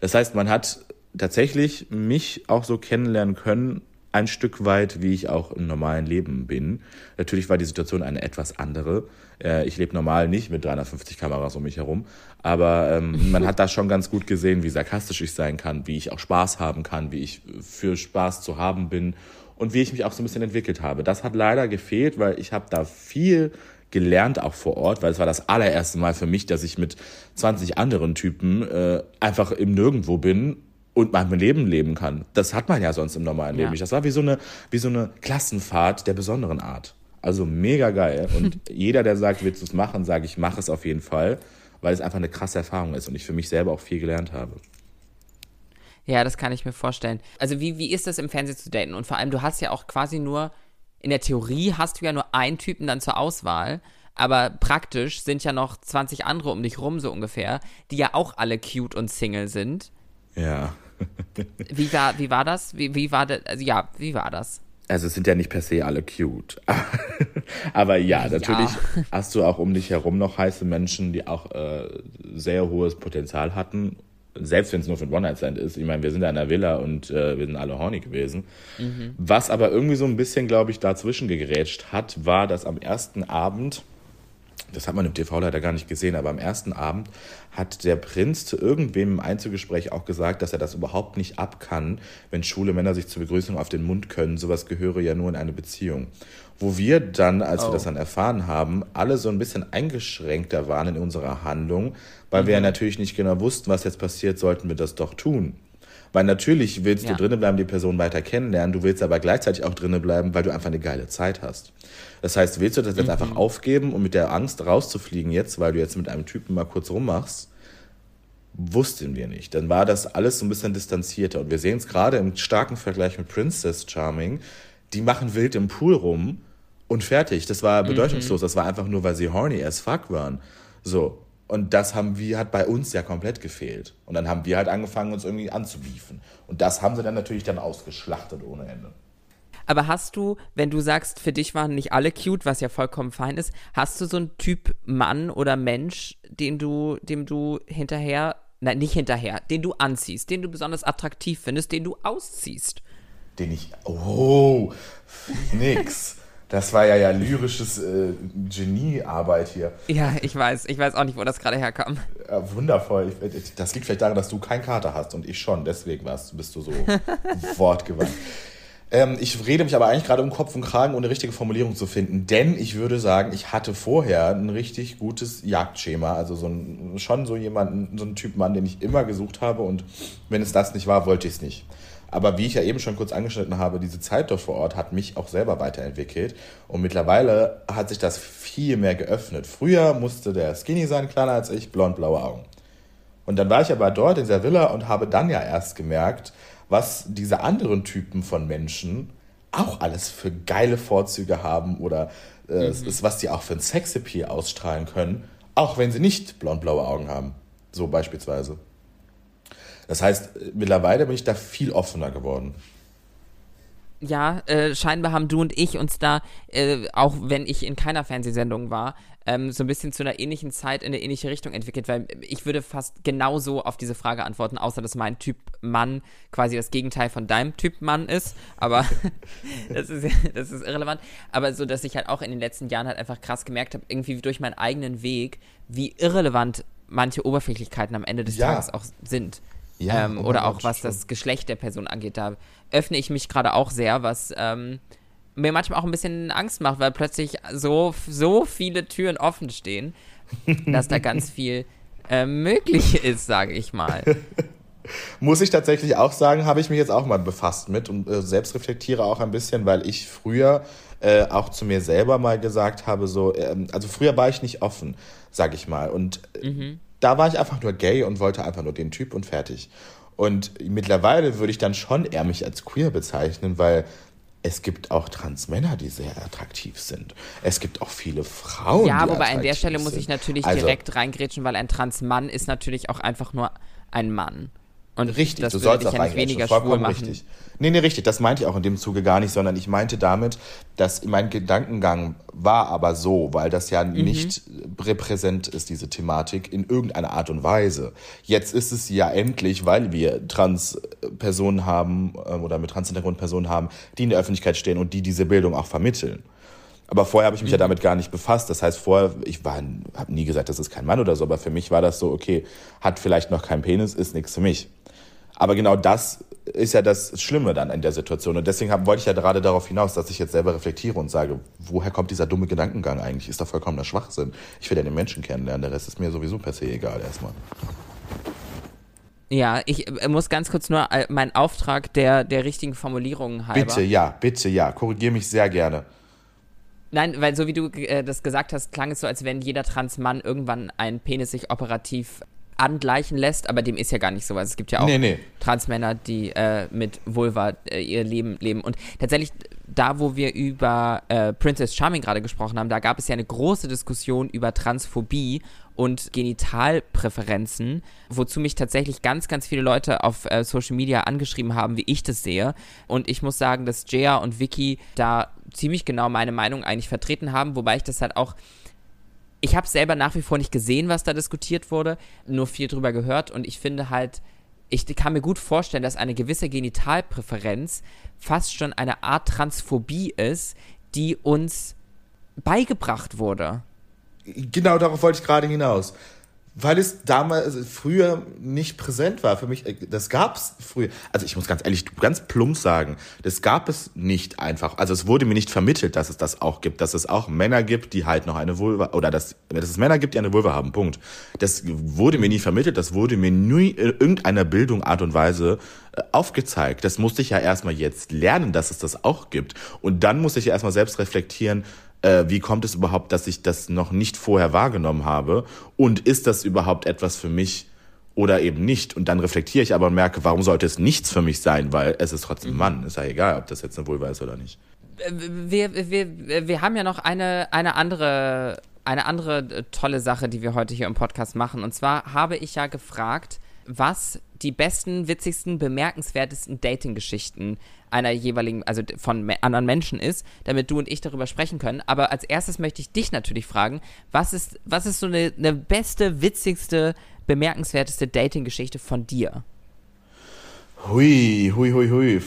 [SPEAKER 3] das heißt, man hat tatsächlich mich auch so kennenlernen können, ein Stück weit, wie ich auch im normalen Leben bin. Natürlich war die Situation eine etwas andere. Äh, ich lebe normal nicht mit 350 Kameras um mich herum, aber ähm, [LAUGHS] man hat da schon ganz gut gesehen, wie sarkastisch ich sein kann, wie ich auch Spaß haben kann, wie ich für Spaß zu haben bin und wie ich mich auch so ein bisschen entwickelt habe. Das hat leider gefehlt, weil ich habe da viel gelernt, auch vor Ort, weil es war das allererste Mal für mich, dass ich mit 20 anderen Typen äh, einfach im Nirgendwo bin und mein Leben leben kann. Das hat man ja sonst im normalen Leben nicht. Das war wie so eine, wie so eine Klassenfahrt der besonderen Art. Also mega geil. Und [LAUGHS] jeder, der sagt, willst du es machen, sage ich, mach es auf jeden Fall, weil es einfach eine krasse Erfahrung ist und ich für mich selber auch viel gelernt habe.
[SPEAKER 1] Ja, das kann ich mir vorstellen. Also wie, wie ist das im Fernsehen zu daten? Und vor allem, du hast ja auch quasi nur in der Theorie hast du ja nur einen Typen dann zur Auswahl, aber praktisch sind ja noch 20 andere um dich rum, so ungefähr, die ja auch alle cute und Single sind.
[SPEAKER 3] Ja. [LAUGHS]
[SPEAKER 1] wie, war, wie war das? Wie, wie war das? Also, ja, wie war das?
[SPEAKER 3] Also es sind ja nicht per se alle cute. [LAUGHS] Aber ja, natürlich ja. hast du auch um dich herum noch heiße Menschen, die auch äh, sehr hohes Potenzial hatten selbst wenn es nur für ein One-Night-Stand ist, ich meine, wir sind ja in der Villa und äh, wir sind alle horny gewesen. Mhm. Was aber irgendwie so ein bisschen, glaube ich, dazwischen gegerätscht hat, war, dass am ersten Abend, das hat man im TV leider gar nicht gesehen, aber am ersten Abend hat der Prinz zu irgendwem im Einzelgespräch auch gesagt, dass er das überhaupt nicht ab kann, wenn schwule Männer sich zur Begrüßung auf den Mund können. Sowas gehöre ja nur in eine Beziehung. Wo wir dann, als oh. wir das dann erfahren haben, alle so ein bisschen eingeschränkter waren in unserer Handlung, weil mhm. wir ja natürlich nicht genau wussten, was jetzt passiert, sollten wir das doch tun. Weil natürlich willst
[SPEAKER 1] Ja.
[SPEAKER 3] du drinnen bleiben, die Person weiter kennenlernen, du willst aber gleichzeitig auch drinnen bleiben, weil du einfach eine geile Zeit hast. Das heißt, willst du das jetzt einfach aufgeben und mit der Angst rauszufliegen jetzt, weil du jetzt mit einem Typen mal kurz rummachst, wussten wir nicht. Dann war das alles so ein bisschen distanzierter. Und wir sehen es gerade im starken Vergleich mit Princess Charming. Die machen wild im Pool rum und fertig. Das war bedeutungslos. Das war einfach nur, weil sie horny as fuck waren. So. Und das haben wir, hat bei uns ja komplett gefehlt. Und dann haben wir halt angefangen, uns irgendwie anzubiefen. Und das haben sie dann natürlich dann ausgeschlachtet ohne Ende.
[SPEAKER 1] Aber hast du, wenn du sagst, für dich waren nicht alle cute, was ja vollkommen fein ist, hast du so einen Typ Mann oder Mensch, den du, dem du hinterher, nein, nicht hinterher, den du anziehst, den du besonders attraktiv findest, den du ausziehst?
[SPEAKER 3] Den ich. Oh, nix. Das war ja ja lyrisches äh, Geniearbeit hier.
[SPEAKER 1] Ja, ich weiß, ich weiß auch nicht, wo das gerade herkam.
[SPEAKER 3] Ja, wundervoll. Ich- Das liegt vielleicht daran, dass du keinen Kater hast und ich schon. Deswegen warst, bist du so [LAUGHS] wortgewandt. Ähm, ich rede mich aber eigentlich gerade um Kopf und Kragen, ohne richtige Formulierung zu finden. Denn ich würde sagen, ich hatte vorher ein richtig gutes Jagdschema. Also so ein, schon so jemanden, so einen Typ Mann, den ich immer gesucht habe. Und wenn es das nicht war, wollte ich es nicht. Aber wie ich ja eben schon kurz angeschnitten habe, diese Zeit dort vor Ort hat mich auch selber weiterentwickelt. Und mittlerweile hat sich das viel mehr geöffnet. Früher musste der skinny sein, kleiner als ich, blond, blaue Augen. Und dann war ich aber dort in der Villa und habe dann ja erst gemerkt, was diese anderen Typen von Menschen auch alles für geile Vorzüge haben oder äh, ist, was die auch für ein Sexappeal ausstrahlen können, auch wenn sie nicht blond-blaue Augen haben. So beispielsweise. Das heißt, mittlerweile bin ich da viel offener geworden.
[SPEAKER 1] Ja, äh, scheinbar haben du und ich uns da, äh, auch wenn ich in keiner Fernsehsendung war, ähm, so ein bisschen zu einer ähnlichen Zeit in eine ähnliche Richtung entwickelt, weil ich würde fast genauso auf diese Frage antworten, außer dass mein Typ Mann quasi das Gegenteil von deinem Typ Mann ist, aber [LAUGHS] das ist, das ist irrelevant, aber so, dass ich halt auch in den letzten Jahren halt einfach krass gemerkt habe, irgendwie durch meinen eigenen Weg, wie irrelevant manche Oberflächlichkeiten am Ende des
[SPEAKER 3] Ja.
[SPEAKER 1] Tages auch sind.
[SPEAKER 3] Ja,
[SPEAKER 1] ähm,
[SPEAKER 3] oh
[SPEAKER 1] oder auch was das Geschlecht der Person angeht. Da öffne ich mich gerade auch sehr, was ähm, mir manchmal auch ein bisschen Angst macht, weil plötzlich so, so viele Türen offen stehen, [LAUGHS] dass da ganz viel äh, möglich ist, sage ich mal. [LAUGHS]
[SPEAKER 3] Muss ich tatsächlich auch sagen, habe ich mich jetzt auch mal befasst mit und äh, selbst reflektiere auch ein bisschen, weil ich früher äh, auch zu mir selber mal gesagt habe, so, ähm, also früher war ich nicht offen, sag ich mal. Und äh, da war ich einfach nur gay und wollte einfach nur den Typ und fertig. Und mittlerweile würde ich dann schon eher mich als queer bezeichnen, weil es gibt auch Transmänner, die sehr attraktiv sind. Es gibt auch viele Frauen,
[SPEAKER 1] ja,
[SPEAKER 3] die
[SPEAKER 1] wobei an der Stelle muss
[SPEAKER 3] sind.
[SPEAKER 1] ich natürlich
[SPEAKER 3] Also-
[SPEAKER 1] direkt reingrätschen, weil ein Transmann ist natürlich auch einfach nur ein Mann. Und
[SPEAKER 3] Richtig,
[SPEAKER 1] das
[SPEAKER 3] du sollst
[SPEAKER 1] dich
[SPEAKER 3] auch
[SPEAKER 1] ja nicht weniger schwul
[SPEAKER 3] vollkommen
[SPEAKER 1] machen.
[SPEAKER 3] richtig. Nee, nee, richtig, das meinte ich auch in dem Zuge gar nicht, sondern ich meinte damit, dass mein Gedankengang war aber so, weil das ja
[SPEAKER 1] Mhm.
[SPEAKER 3] nicht repräsent ist, diese Thematik, in irgendeiner Art und Weise. Jetzt ist es ja endlich, weil wir Trans-Personen haben ähm, oder mit Trans-Hintergrund-Personen haben, die in der Öffentlichkeit stehen und die diese Bildung auch vermitteln. Aber vorher habe ich mich ja damit gar nicht befasst. Das heißt, vorher, ich war, habe nie gesagt, das ist kein Mann oder so, aber für mich war das so, okay, hat vielleicht noch keinen Penis, ist nichts für mich. Aber genau das ist ja das Schlimme dann in der Situation. Und deswegen wollte ich ja gerade darauf hinaus, dass ich jetzt selber reflektiere und sage, woher kommt dieser dumme Gedankengang eigentlich? Ist doch vollkommener Schwachsinn. Ich will ja den Menschen kennenlernen, der Rest ist mir sowieso per se egal erstmal.
[SPEAKER 1] Ja, ich äh, muss ganz kurz nur äh, meinen Auftrag der, der richtigen Formulierungen halber.
[SPEAKER 3] Bitte, ja, bitte, ja. Korrigiere mich sehr gerne.
[SPEAKER 1] Nein, weil so wie du äh, das gesagt hast, klang es so, als wenn jeder Transmann irgendwann einen Penis sich operativ angleichen lässt, aber dem ist ja gar nicht so. Also es gibt ja auch
[SPEAKER 3] Nee, nee.
[SPEAKER 1] Transmänner, die äh, mit Vulva äh, ihr Leben leben. Und tatsächlich, da wo wir über äh, Princess Charming gerade gesprochen haben, da gab es ja eine große Diskussion über Transphobie und Genitalpräferenzen, wozu mich tatsächlich ganz, ganz viele Leute auf äh, Social Media angeschrieben haben, wie ich das sehe. Und ich muss sagen, dass Jaya und Vicky da ziemlich genau meine Meinung eigentlich vertreten haben, wobei ich das halt auch ich habe selber nach wie vor nicht gesehen, was da diskutiert wurde, nur viel drüber gehört und ich finde halt, ich kann mir gut vorstellen, dass eine gewisse Genitalpräferenz fast schon eine Art Transphobie ist, die uns beigebracht wurde.
[SPEAKER 3] Genau darauf wollte ich gerade hinaus. Weil es damals also früher nicht präsent war für mich. äh, Das gab es früher. Also ich muss ganz ehrlich, ganz plump sagen, das gab es nicht einfach. Also es wurde mir nicht vermittelt, dass es das auch gibt, dass es auch Männer gibt, die halt noch eine Vulva oder dass, dass es Männer gibt, die eine Vulva haben. Punkt. Das wurde mir nie vermittelt. Das wurde mir nie in irgendeiner Bildung, Art und Weise äh, aufgezeigt. Das musste ich ja erstmal jetzt lernen, dass es das auch gibt. Und dann musste ich ja erstmal selbst reflektieren, äh, wie kommt es überhaupt, dass ich das noch nicht vorher wahrgenommen habe? Und ist das überhaupt etwas für mich oder eben nicht? Und dann reflektiere ich aber und merke, warum sollte es nichts für mich sein? Weil es ist trotzdem ein Mann. Ist ja egal, ob das jetzt eine Vulva ist oder nicht.
[SPEAKER 1] wir, wir, wir haben ja noch eine, eine andere, eine andere äh, tolle Sache, die wir heute hier im Podcast machen. Und zwar habe ich ja gefragt, was die besten, witzigsten, bemerkenswertesten Dating-Geschichten einer jeweiligen, also von me- anderen Menschen ist, damit du und ich darüber sprechen können. Aber als erstes möchte ich dich natürlich fragen, was ist, was ist so eine, eine beste, witzigste, bemerkenswerteste Dating-Geschichte von dir?
[SPEAKER 3] Hui, hui, hui, hui.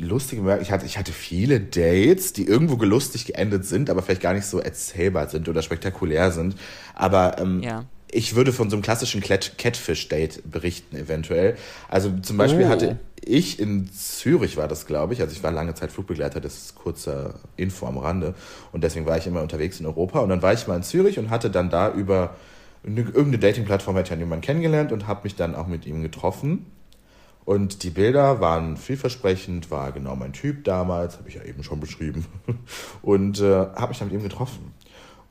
[SPEAKER 3] Lustige Merk ich hatte, ich hatte viele Dates, die irgendwo gelustig geendet sind, aber vielleicht gar nicht so erzählbar sind oder spektakulär sind. Aber ähm,
[SPEAKER 1] Ja.
[SPEAKER 3] Ich würde von so einem klassischen Cat- Catfish-Date berichten, eventuell. Also zum Beispiel
[SPEAKER 1] Oh.
[SPEAKER 3] hatte ich in Zürich war das, glaube ich. Also ich war lange Zeit Flugbegleiter, das ist kurzer Info am Rande. Und deswegen war ich immer unterwegs in Europa. Und dann war ich mal in Zürich und hatte dann da über eine, irgendeine Dating-Plattform hätte ich jemanden kennengelernt und habe mich dann auch mit ihm getroffen. Und die Bilder waren vielversprechend, war genau mein Typ damals, habe ich ja eben schon beschrieben. [LAUGHS] Und äh, habe mich dann mit ihm getroffen.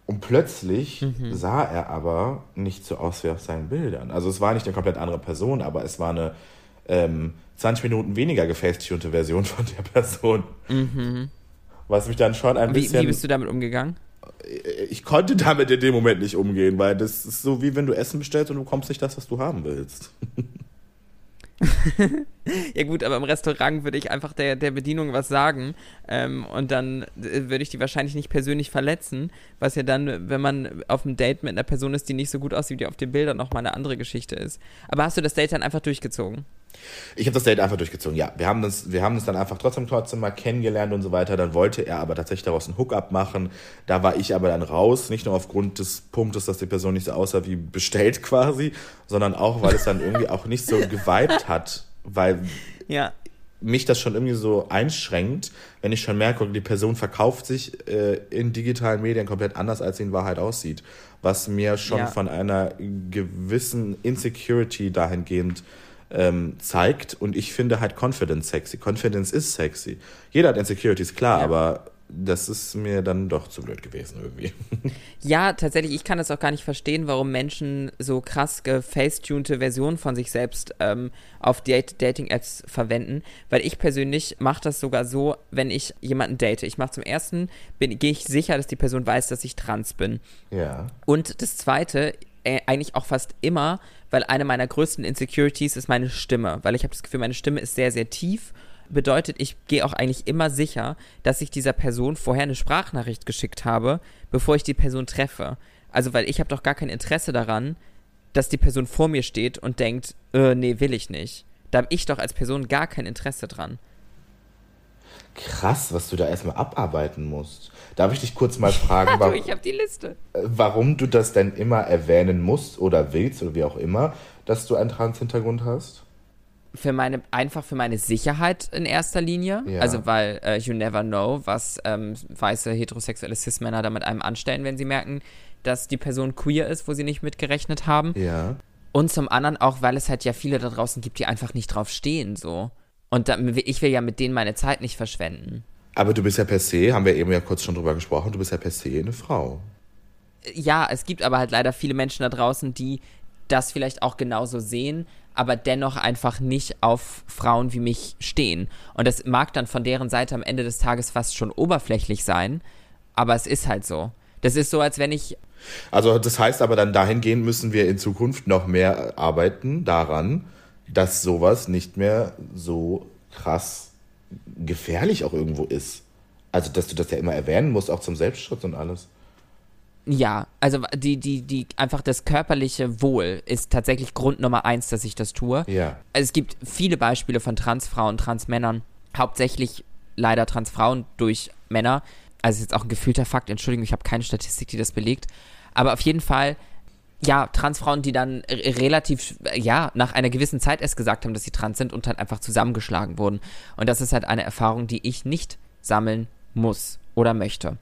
[SPEAKER 3] Und plötzlich sah er aber nicht so aus wie auf seinen Bildern. Also es war nicht eine komplett andere Person, aber es war eine ähm, 20 Minuten weniger gefacetunte Version von der Person. Was mich dann schon ein
[SPEAKER 1] Wie,
[SPEAKER 3] bisschen...
[SPEAKER 1] wie bist du damit umgegangen?
[SPEAKER 3] ich konnte damit in dem Moment nicht umgehen, weil das ist so wie wenn du Essen bestellst und du bekommst nicht das, was du haben willst. [LAUGHS] [LAUGHS]
[SPEAKER 1] Ja gut, aber im Restaurant würde ich einfach der, der Bedienung was sagen ähm, und dann äh, würde ich die wahrscheinlich nicht persönlich verletzen, was ja dann, wenn man auf einem Date mit einer Person ist, die nicht so gut aussieht wie die auf den Bildern, nochmal eine andere Geschichte ist. Aber hast du das Date dann einfach durchgezogen?
[SPEAKER 3] Ich habe das Date einfach durchgezogen, ja. Wir haben, das, wir haben uns dann einfach trotzdem trotzdem mal kennengelernt und so weiter. Dann wollte er aber tatsächlich daraus einen Hookup machen. Da war ich aber dann raus, nicht nur aufgrund des Punktes, dass die Person nicht so aussah wie bestellt quasi, sondern auch, weil es dann irgendwie auch nicht so geweibt hat, weil
[SPEAKER 1] Ja.
[SPEAKER 3] mich das schon irgendwie so einschränkt, wenn ich schon merke, die Person verkauft sich äh, in digitalen Medien komplett anders, als sie in Wahrheit aussieht. Was mir schon
[SPEAKER 1] Ja.
[SPEAKER 3] von einer gewissen Insecurity dahingehend ähm, zeigt. Und ich finde halt Confidence sexy. Confidence ist sexy. Jeder hat Insecurities, klar,
[SPEAKER 1] Ja.
[SPEAKER 3] aber das ist mir dann doch zu blöd gewesen irgendwie. [LAUGHS]
[SPEAKER 1] Ja, tatsächlich, ich kann das auch gar nicht verstehen, warum Menschen so krass gefacetunte Versionen von sich selbst ähm, auf Date Dating-Apps verwenden, weil ich persönlich mache das sogar so, wenn ich jemanden date. Ich mache zum ersten, gehe ich sicher, dass die Person weiß, dass ich trans bin.
[SPEAKER 3] ja.
[SPEAKER 1] Und das zweite, eigentlich auch fast immer, weil eine meiner größten Insecurities ist meine Stimme, weil ich habe das Gefühl, meine Stimme ist sehr, sehr tief. Bedeutet, ich gehe auch eigentlich immer sicher, dass ich dieser Person vorher eine Sprachnachricht geschickt habe, bevor ich die Person treffe. Also, weil ich habe doch gar kein Interesse daran, dass die Person vor mir steht und denkt, äh, nee, will ich nicht. Da habe ich doch als Person gar kein Interesse dran.
[SPEAKER 3] Krass, was du da erstmal abarbeiten musst. Darf ich dich kurz mal fragen,
[SPEAKER 1] du,
[SPEAKER 3] warum,
[SPEAKER 1] ich habe die Liste.
[SPEAKER 3] warum du das denn immer erwähnen musst oder willst oder wie auch immer, dass du einen Trans-Hintergrund hast?
[SPEAKER 1] für meine, einfach für meine Sicherheit in erster Linie.
[SPEAKER 3] Ja.
[SPEAKER 1] Also, weil äh, you never know, was ähm, weiße heterosexuelle Cis-Männer da mit einem anstellen, wenn sie merken, dass die Person queer ist, wo sie nicht mitgerechnet haben.
[SPEAKER 3] Ja.
[SPEAKER 1] Und zum anderen auch, weil es halt ja viele da draußen gibt, die einfach nicht drauf stehen, so. Und da, ich will ja mit denen meine Zeit nicht verschwenden.
[SPEAKER 3] Aber du bist ja per se, haben wir eben ja kurz schon drüber gesprochen, du bist ja per se eine Frau.
[SPEAKER 1] Ja, es gibt aber halt leider viele Menschen da draußen, die das vielleicht auch genauso sehen, aber dennoch einfach nicht auf Frauen wie mich stehen. Und das mag dann von deren Seite am Ende des Tages fast schon oberflächlich sein, aber es ist halt so. Das ist so, als wenn ich
[SPEAKER 3] Also das heißt aber dann dahingehend müssen wir in Zukunft noch mehr arbeiten daran, dass sowas nicht mehr so krass gefährlich auch irgendwo ist. Also dass du das ja immer erwähnen musst, auch zum Selbstschutz und alles.
[SPEAKER 1] Ja, also die, die, die, einfach das körperliche Wohl ist tatsächlich Grund Nummer eins, dass ich das tue.
[SPEAKER 3] Ja.
[SPEAKER 1] Also es gibt viele Beispiele von Transfrauen, Transmännern, hauptsächlich leider Transfrauen durch Männer. Also ist jetzt auch ein gefühlter Fakt, Entschuldigung, ich habe keine Statistik, die das belegt. Aber auf jeden Fall ja, Transfrauen, die dann relativ, ja, nach einer gewissen Zeit erst gesagt haben, dass sie trans sind und halt einfach zusammengeschlagen wurden. Und das ist halt eine Erfahrung, die ich nicht sammeln muss oder möchte.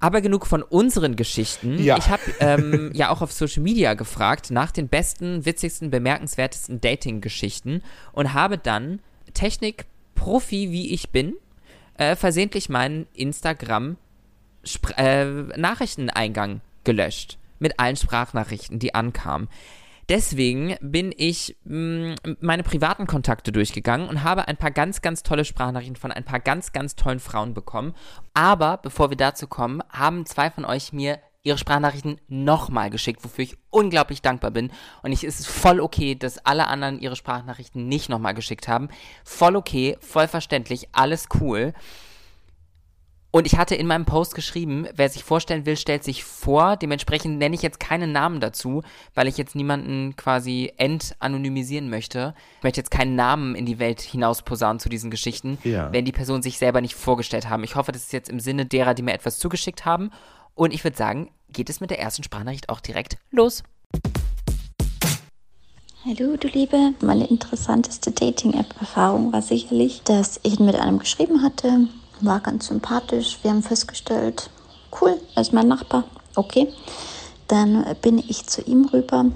[SPEAKER 1] Aber genug von unseren Geschichten.
[SPEAKER 3] Ja.
[SPEAKER 1] Ich habe ähm, [LAUGHS] ja auch auf Social Media gefragt nach den besten, witzigsten, bemerkenswertesten Dating-Geschichten und habe dann Technik-Profi, wie ich bin, äh, versehentlich meinen Instagram Spr äh, Nachrichteneingang gelöscht. Mit allen Sprachnachrichten, die ankamen. Deswegen bin ich mh, meine privaten Kontakte durchgegangen und habe ein paar ganz, ganz tolle Sprachnachrichten von ein paar ganz, ganz tollen Frauen bekommen. Aber bevor wir dazu kommen, haben zwei von euch mir ihre Sprachnachrichten nochmal geschickt, wofür ich unglaublich dankbar bin. Und ich, es ist voll okay, dass alle anderen ihre Sprachnachrichten nicht nochmal geschickt haben. Voll okay, voll verständlich, alles cool. Und ich hatte in meinem Post geschrieben, wer sich vorstellen will, stellt sich vor. Dementsprechend nenne ich jetzt keinen Namen dazu, weil ich jetzt niemanden quasi entanonymisieren möchte. Ich möchte jetzt keinen Namen in die Welt hinaus posaunen zu diesen Geschichten,
[SPEAKER 3] Ja.
[SPEAKER 1] wenn die Personen sich selber nicht vorgestellt haben. Ich hoffe, das ist jetzt im Sinne derer, die mir etwas zugeschickt haben. Und ich würde sagen, geht es mit der ersten Sprachnachricht auch direkt los.
[SPEAKER 4] Hallo, du Liebe. Meine interessanteste Dating-App-Erfahrung war sicherlich, dass ich mit einem geschrieben hatte. War ganz sympathisch. Wir haben festgestellt, cool, er ist mein Nachbar. Okay. Dann bin ich zu ihm rüber.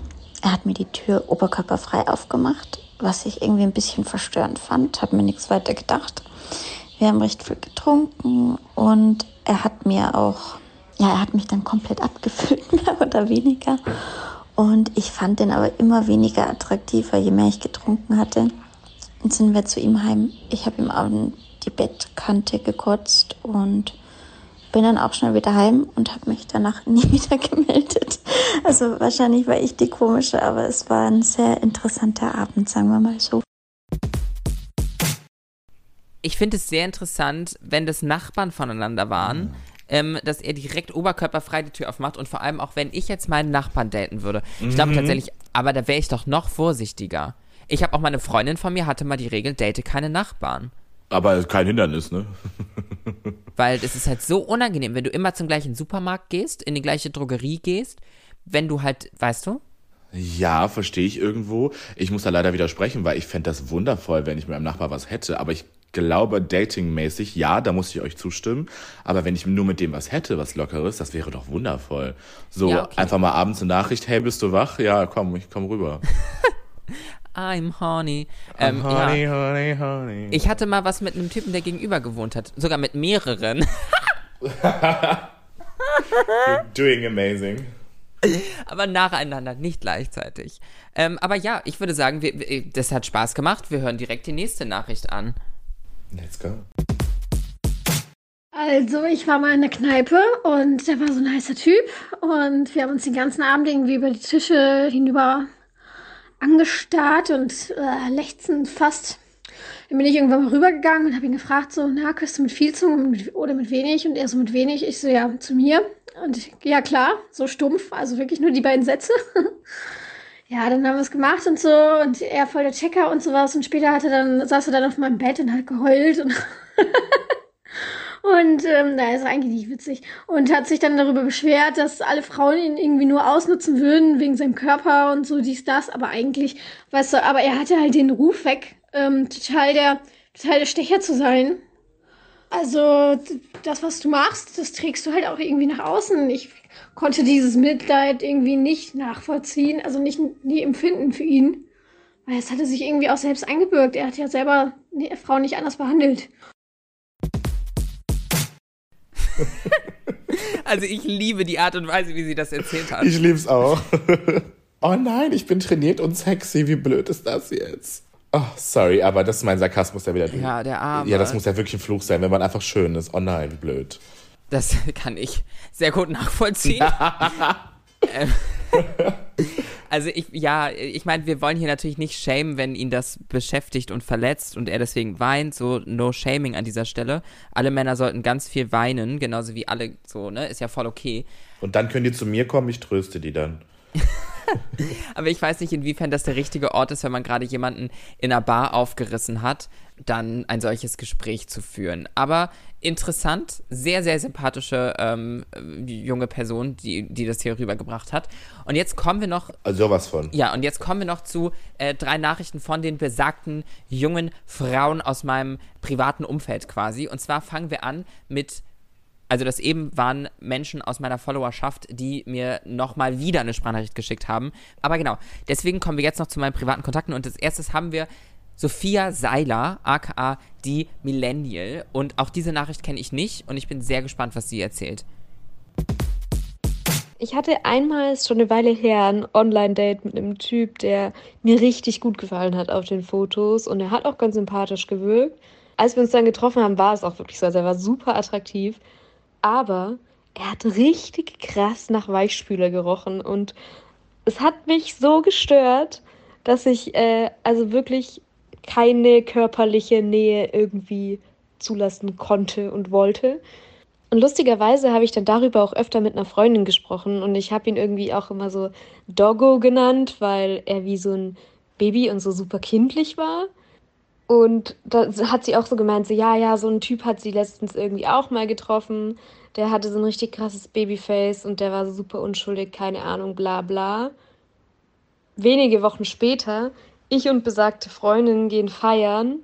[SPEAKER 4] Er hat mir die Tür oberkörperfrei aufgemacht, was ich irgendwie ein bisschen verstörend fand. Habe mir nichts weiter gedacht. Wir haben recht viel getrunken und er hat mir auch, ja, er hat mich dann komplett abgefüllt, [LAUGHS] mehr oder weniger. Und ich fand den aber immer weniger attraktiver, je mehr ich getrunken hatte. Dann sind wir zu ihm heim. Ich habe ihm an die Bettkante gekotzt und bin dann auch schnell wieder heim und habe mich danach [LAUGHS] nie wieder gemeldet. Also wahrscheinlich war ich die komische, aber es war ein sehr interessanter Abend, sagen wir mal so.
[SPEAKER 1] Ich finde es sehr interessant, wenn das Nachbarn voneinander waren, ähm, dass er direkt oberkörperfrei die Tür aufmacht und vor allem auch, wenn ich jetzt meinen Nachbarn daten würde. Ich glaube tatsächlich, aber da wäre ich doch noch vorsichtiger. Ich habe auch meine Freundin von mir hatte mal die Regel, date keine Nachbarn.
[SPEAKER 3] Aber kein Hindernis, ne?
[SPEAKER 1] Weil es ist halt so unangenehm, wenn du immer zum gleichen Supermarkt gehst, in die gleiche Drogerie gehst, wenn du halt, weißt du?
[SPEAKER 3] Ja, verstehe ich irgendwo. Ich muss da leider widersprechen, weil ich fände das wundervoll, wenn ich mit meinem Nachbar was hätte. Aber ich glaube, datingmäßig, ja, da muss ich euch zustimmen. Aber wenn ich nur mit dem was hätte, was Lockeres, das wäre doch wundervoll. So,
[SPEAKER 1] Ja, okay.
[SPEAKER 3] einfach mal abends eine Nachricht, hey, bist du wach? Ja, komm, ich komm rüber. [LAUGHS]
[SPEAKER 1] I'm horny. Ähm, ja.
[SPEAKER 3] honey, honey.
[SPEAKER 1] Ich hatte mal was mit einem Typen, der gegenüber gewohnt hat. Sogar mit mehreren. [LAUGHS]
[SPEAKER 3] Doing amazing.
[SPEAKER 1] aber nacheinander, nicht gleichzeitig. Ähm, aber ja, ich würde sagen, wir, wir, das hat Spaß gemacht. Wir hören direkt die nächste Nachricht an.
[SPEAKER 3] Let's go.
[SPEAKER 5] Also, ich war mal in der Kneipe und da war so ein heißer Typ und wir haben uns den ganzen Abend irgendwie über die Tische hinüber angestarrt und äh, lechzend fast. Dann bin ich irgendwann mal rübergegangen und habe ihn gefragt, so, na, küsst du mit viel Zunge oder mit wenig? Und er so, mit wenig. Ich so, ja, zu mir. Und ich, ja, klar, so stumpf, also wirklich nur die beiden Sätze. [LAUGHS] ja, dann haben wir es gemacht und so und er voll der Checker und sowas und später hat er dann, saß er dann auf meinem Bett und hat geheult und [LAUGHS] Und ähm, na, ist eigentlich nicht witzig. Und hat sich dann darüber beschwert, dass alle Frauen ihn irgendwie nur ausnutzen würden wegen seinem Körper und so dies, das. Aber eigentlich, weißt du, aber er hatte halt den Ruf weg, ähm, total der, total der Stecher zu sein. Also das, was du machst, das trägst du halt auch irgendwie nach außen. Ich konnte dieses Mitleid irgendwie nicht nachvollziehen, also nicht nie empfinden für ihn. Weil es hatte sich irgendwie auch selbst eingebürgt. Er hat ja selber die Frau nicht anders behandelt.
[SPEAKER 1] Also ich liebe die Art und Weise, wie sie das erzählt hat.
[SPEAKER 3] Ich lieb's auch. [LAUGHS] oh nein, ich bin trainiert und sexy. Wie blöd ist das jetzt? Oh, sorry, aber das ist mein Sarkasmus, der wieder.
[SPEAKER 1] Ja, der Arme.
[SPEAKER 3] Ja, das muss ja wirklich ein Fluch sein, wenn man einfach schön ist. Oh nein, wie blöd.
[SPEAKER 1] Das [LAUGHS] kann ich sehr gut nachvollziehen. [LAUGHS] ähm, [LAUGHS] also ich, ja, ich meine, wir wollen hier natürlich nicht shamen, wenn ihn das beschäftigt und verletzt und er deswegen weint. So, no shaming an dieser Stelle. Alle Männer sollten ganz viel weinen, genauso wie alle so, ne? Ist ja voll okay.
[SPEAKER 3] Und dann können die zu mir kommen, ich tröste die dann. [LAUGHS] [LAUGHS]
[SPEAKER 1] Aber ich weiß nicht, inwiefern das der richtige Ort ist, wenn man gerade jemanden in einer Bar aufgerissen hat, dann ein solches Gespräch zu führen. Aber interessant, sehr, sehr sympathische ähm, junge Person, die, die das hier rübergebracht hat. Und jetzt kommen wir noch
[SPEAKER 3] Also sowas von.
[SPEAKER 1] ja, und jetzt kommen wir noch zu äh, drei Nachrichten von den besagten jungen Frauen aus meinem privaten Umfeld quasi. Und zwar fangen wir an mit, also das eben waren Menschen aus meiner Followerschaft, die mir nochmal wieder eine Sprachnachricht geschickt haben. Aber genau, deswegen kommen wir jetzt noch zu meinen privaten Kontakten. Und als erstes haben wir Sophia Seiler, aka die Millennial. Und auch diese Nachricht kenne ich nicht und ich bin sehr gespannt, was sie erzählt.
[SPEAKER 6] Ich hatte einmal, schon eine Weile her, ein Online-Date mit einem Typ, der mir richtig gut gefallen hat auf den Fotos und er hat auch ganz sympathisch gewirkt. Als wir uns dann getroffen haben, war es auch wirklich so. Also er war super attraktiv, aber er hat richtig krass nach Weichspüler gerochen und es hat mich so gestört, dass ich äh, also wirklich keine körperliche Nähe irgendwie zulassen konnte und wollte. Und lustigerweise habe ich dann darüber auch öfter mit einer Freundin gesprochen und ich habe ihn irgendwie auch immer so Doggo genannt, weil er wie so ein Baby und so super kindlich war. Und da hat sie auch so gemeint, so ja, ja, so ein Typ hat sie letztens irgendwie auch mal getroffen. Der hatte so ein richtig krasses Babyface und der war so super unschuldig, keine Ahnung, bla bla. Wenige Wochen später, ich und besagte Freundin gehen feiern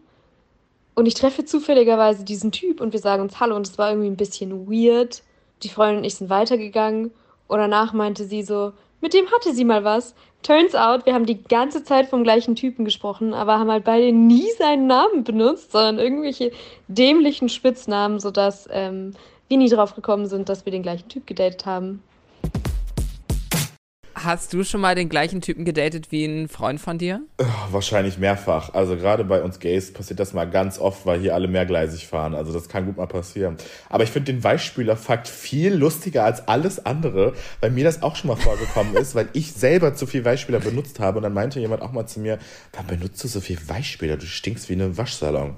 [SPEAKER 6] und ich treffe zufälligerweise diesen Typ und wir sagen uns Hallo und es war irgendwie ein bisschen weird. Die Freundin und ich sind weitergegangen und danach meinte sie so, mit dem hatte sie mal was. Turns out, wir haben die ganze Zeit vom gleichen Typen gesprochen, aber haben halt beide nie seinen Namen benutzt, sondern irgendwelche dämlichen Spitznamen, sodass ähm, wir nie drauf gekommen sind, dass wir den gleichen Typ gedatet haben.
[SPEAKER 1] Hast du schon mal den gleichen Typen gedatet wie ein Freund von dir?
[SPEAKER 3] Wahrscheinlich mehrfach. Also gerade bei uns Gays passiert das mal ganz oft, weil hier alle mehrgleisig fahren. Also das kann gut mal passieren. Aber ich finde den Weichspüler-Fakt viel lustiger als alles andere, weil mir das auch schon mal vorgekommen ist, weil ich selber zu viel Weichspüler benutzt habe. Und dann meinte jemand auch mal zu mir, warum benutzt du so viel Weichspüler? Du stinkst wie ein Waschsalon.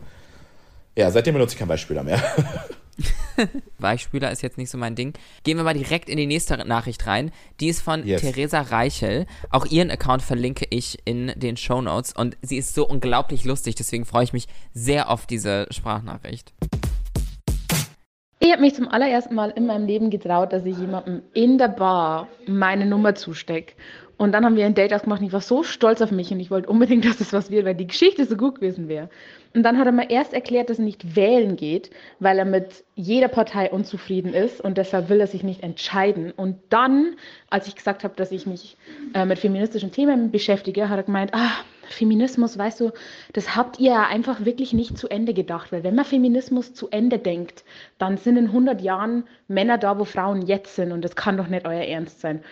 [SPEAKER 3] Ja, seitdem benutze ich keinen Weichspüler mehr. [LAUGHS] [LAUGHS]
[SPEAKER 1] Weichspüler ist jetzt nicht so mein Ding. Gehen wir mal direkt in die nächste Nachricht rein. Die ist von
[SPEAKER 3] Yes.
[SPEAKER 1] Theresa Reichel. Auch ihren Account verlinke ich in den Show Notes und sie ist so unglaublich lustig, deswegen freue ich mich sehr auf diese Sprachnachricht.
[SPEAKER 7] Ich habe mich zum allerersten Mal in meinem Leben getraut, dass ich jemandem in der Bar meine Nummer zustecke. Und dann haben wir ein Date ausgemacht und ich war so stolz auf mich und ich wollte unbedingt, dass das was wird, weil die Geschichte so gut gewesen wäre. Und dann hat er mir erst erklärt, dass er nicht wählen geht, weil er mit jeder Partei unzufrieden ist und deshalb will er sich nicht entscheiden. Und dann, als ich gesagt habe, dass ich mich äh, mit feministischen Themen beschäftige, hat er gemeint, ah, Feminismus, weißt du, das habt ihr ja einfach wirklich nicht zu Ende gedacht, weil wenn man Feminismus zu Ende denkt, dann sind in 100 Jahren Männer da, wo Frauen jetzt sind und das kann doch nicht euer Ernst sein.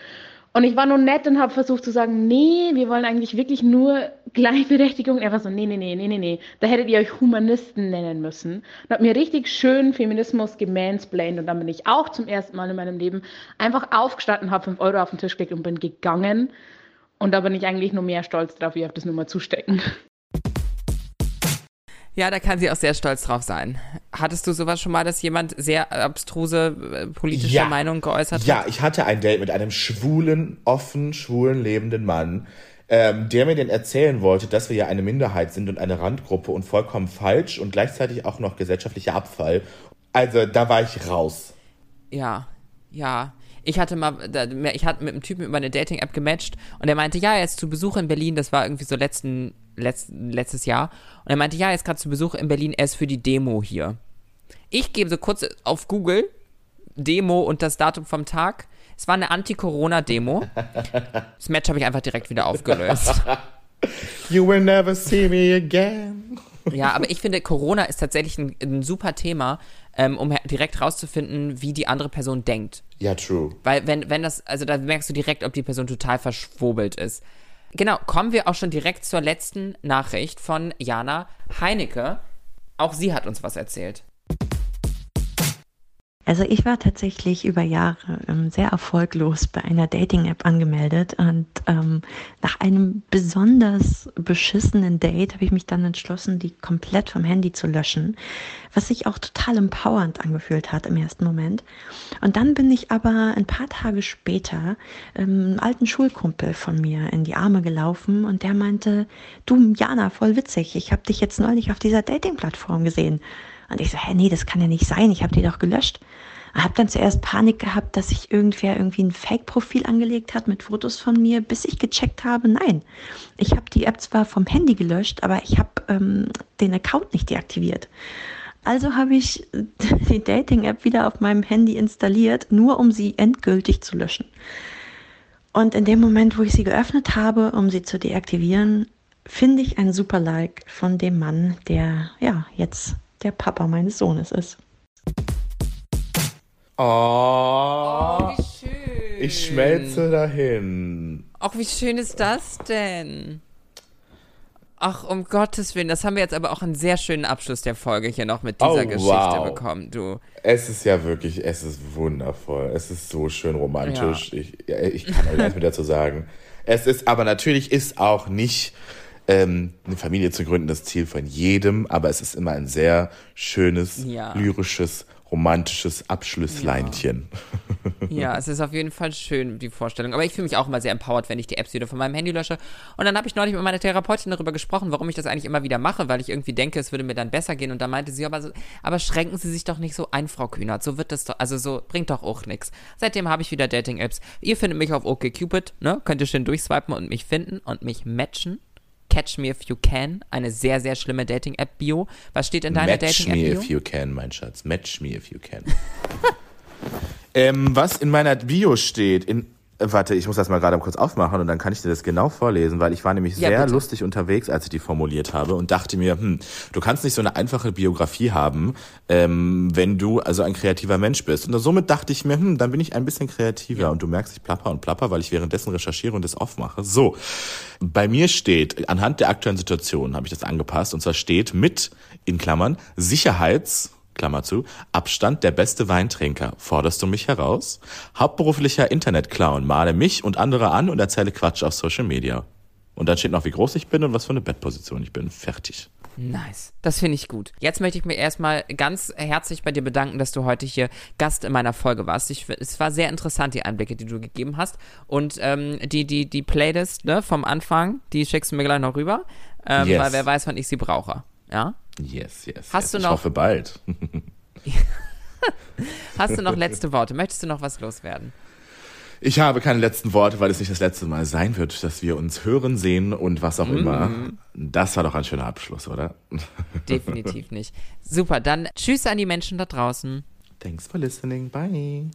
[SPEAKER 7] Und ich war nur nett und habe versucht zu sagen, nee, wir wollen eigentlich wirklich nur Gleichberechtigung. Er war so, nee, nee, nee, nee, nee, nee. Da hättet ihr euch Humanisten nennen müssen. Und hat mir richtig schön Feminismus gemansplained. Und dann bin ich auch zum ersten Mal in meinem Leben einfach aufgestanden, habe 5 Euro auf den Tisch gelegt und bin gegangen. Und da bin ich eigentlich nur mehr stolz drauf, wie auf das Nummer zustecken.
[SPEAKER 1] Ja, da kann sie auch sehr stolz drauf sein. Hattest du sowas schon mal, dass jemand sehr abstruse äh, politische
[SPEAKER 3] Ja.
[SPEAKER 1] Meinungen geäußert hat?
[SPEAKER 3] Ja, ich hatte ein Date mit einem schwulen, offen, schwulen, lebenden Mann, ähm, der mir dann erzählen wollte, dass wir ja eine Minderheit sind und eine Randgruppe und vollkommen falsch und gleichzeitig auch noch gesellschaftlicher Abfall. Also da war ich raus.
[SPEAKER 1] Ja, ja. Ich hatte mal, ich hatte mit einem Typen über eine Dating-App gematcht und er meinte, ja, er ist zu Besuch in Berlin, das war irgendwie so letzten, letzten, letztes Jahr. Und er meinte, ja, er ist gerade zu Besuch in Berlin, er ist für die Demo hier. Ich gebe so kurz auf Google Demo und das Datum vom Tag. Es war eine Anti-Corona-Demo. [LAUGHS] Das Match habe ich einfach direkt wieder aufgelöst. [LAUGHS]
[SPEAKER 3] You will never see me again.
[SPEAKER 1] Ja, aber ich finde, Corona ist tatsächlich ein, ein super Thema, ähm, um direkt rauszufinden, wie die andere Person denkt.
[SPEAKER 3] Ja, true.
[SPEAKER 1] Weil wenn, wenn das, also da merkst du direkt, ob die Person total verschwobelt ist. Genau, kommen wir auch schon direkt zur letzten Nachricht von Jana Heinecke. Auch sie hat uns was erzählt.
[SPEAKER 8] Also ich war tatsächlich über Jahre ähm, sehr erfolglos bei einer Dating-App angemeldet und ähm, nach einem besonders beschissenen Date habe ich mich dann entschlossen, die komplett vom Handy zu löschen, was sich auch total empowernd angefühlt hat im ersten Moment. Und dann bin ich aber ein paar Tage später ähm, einem alten Schulkumpel von mir in die Arme gelaufen und der meinte, du Jana, voll witzig, ich habe dich jetzt neulich auf dieser Dating-Plattform gesehen. Und ich so, hä, nee, das kann ja nicht sein, ich habe die doch gelöscht. Habe dann zuerst Panik gehabt, dass sich irgendwer irgendwie ein Fake-Profil angelegt hat mit Fotos von mir, bis ich gecheckt habe, nein, ich habe die App zwar vom Handy gelöscht, aber ich habe ähm, den Account nicht deaktiviert. Also habe ich [LAUGHS] die Dating-App wieder auf meinem Handy installiert, nur um sie endgültig zu löschen. Und in dem Moment, wo ich sie geöffnet habe, um sie zu deaktivieren, finde ich ein super Like von dem Mann, der ja jetzt der Papa meines Sohnes ist.
[SPEAKER 3] Oh,
[SPEAKER 1] Oh, wie schön.
[SPEAKER 3] ich schmelze dahin.
[SPEAKER 1] Ach, wie schön ist das denn? Ach, um Gottes Willen, das haben wir jetzt aber auch einen sehr schönen Abschluss der Folge hier noch mit dieser
[SPEAKER 3] Oh,
[SPEAKER 1] Geschichte
[SPEAKER 3] wow.
[SPEAKER 1] bekommen, du.
[SPEAKER 3] Es ist ja wirklich, es ist wundervoll. Es ist so schön romantisch. Ich, ja, ich kann euch nichts mehr dazu sagen. Es ist, aber natürlich ist auch nicht ähm, eine Familie zu gründen das Ziel von jedem, aber es ist immer ein sehr schönes,
[SPEAKER 1] Ja.
[SPEAKER 3] lyrisches, romantisches Abschlussleinchen.
[SPEAKER 1] Ja, es ist auf jeden Fall schön, die Vorstellung. Aber ich fühle mich auch immer sehr empowered, wenn ich die Apps wieder von meinem Handy lösche. Und dann habe ich neulich mit meiner Therapeutin darüber gesprochen, warum ich das eigentlich immer wieder mache, weil ich irgendwie denke, es würde mir dann besser gehen. Und da meinte sie, aber, so, aber schränken Sie sich doch nicht so ein, Frau Kühnert. So wird das doch, also so bringt doch auch nichts. Seitdem habe ich wieder Dating-Apps. Ihr findet mich auf OkCupid, ne? Könnt ihr schön durchswipen und mich finden und mich matchen. Catch Me If You Can, eine sehr, sehr schlimme Dating-App-Bio. Was steht in deiner
[SPEAKER 3] Match me
[SPEAKER 1] Dating-App-Bio?
[SPEAKER 3] if you can, mein Schatz. Match me if you can. [LAUGHS] ähm, was in meiner Bio steht, in, warte, ich muss das mal gerade kurz aufmachen und dann kann ich dir das genau vorlesen, weil ich war nämlich
[SPEAKER 1] Ja,
[SPEAKER 3] sehr
[SPEAKER 1] bitte.
[SPEAKER 3] lustig unterwegs, als ich die formuliert habe und dachte mir, hm, du kannst nicht so eine einfache Biografie haben, ähm, wenn du also ein kreativer Mensch bist. Und somit dachte ich mir, hm, dann bin ich ein bisschen kreativer und du merkst, ich plapper und plapper, weil ich währenddessen recherchiere und das aufmache. So, bei mir steht, anhand der aktuellen Situation habe ich das angepasst und zwar steht mit, in Klammern, Sicherheits, Klammer zu, Abstand der beste Weintrinker. Forderst du mich heraus? Hauptberuflicher Internetclown, male mich und andere an und erzähle Quatsch auf Social Media. Und dann steht noch, wie groß ich bin und was für eine Bettposition ich bin. Fertig.
[SPEAKER 1] Nice. Das finde ich gut. Jetzt möchte ich mir erstmal ganz herzlich bei dir bedanken, dass du heute hier Gast in meiner Folge warst. Ich, es war sehr interessant, die Einblicke, die du gegeben hast. Und ähm, die, die, die Playlist ne, vom Anfang, die schickst du mir gleich noch rüber. Ähm,
[SPEAKER 3] Yes.
[SPEAKER 1] Weil wer weiß, wann ich sie brauche. Ja?
[SPEAKER 3] Yes, yes.
[SPEAKER 1] Hast
[SPEAKER 3] yes.
[SPEAKER 1] du
[SPEAKER 3] ich
[SPEAKER 1] noch-
[SPEAKER 3] hoffe bald. [LAUGHS]
[SPEAKER 1] Hast du noch letzte Worte? Möchtest du noch was loswerden?
[SPEAKER 3] Ich habe keine letzten Worte, weil es nicht das letzte Mal sein wird, dass wir uns hören, sehen und was auch immer. Das war doch ein schöner Abschluss, oder? [LAUGHS]
[SPEAKER 1] Definitiv nicht. Super, dann tschüss an die Menschen da draußen.
[SPEAKER 3] Thanks for listening. Bye.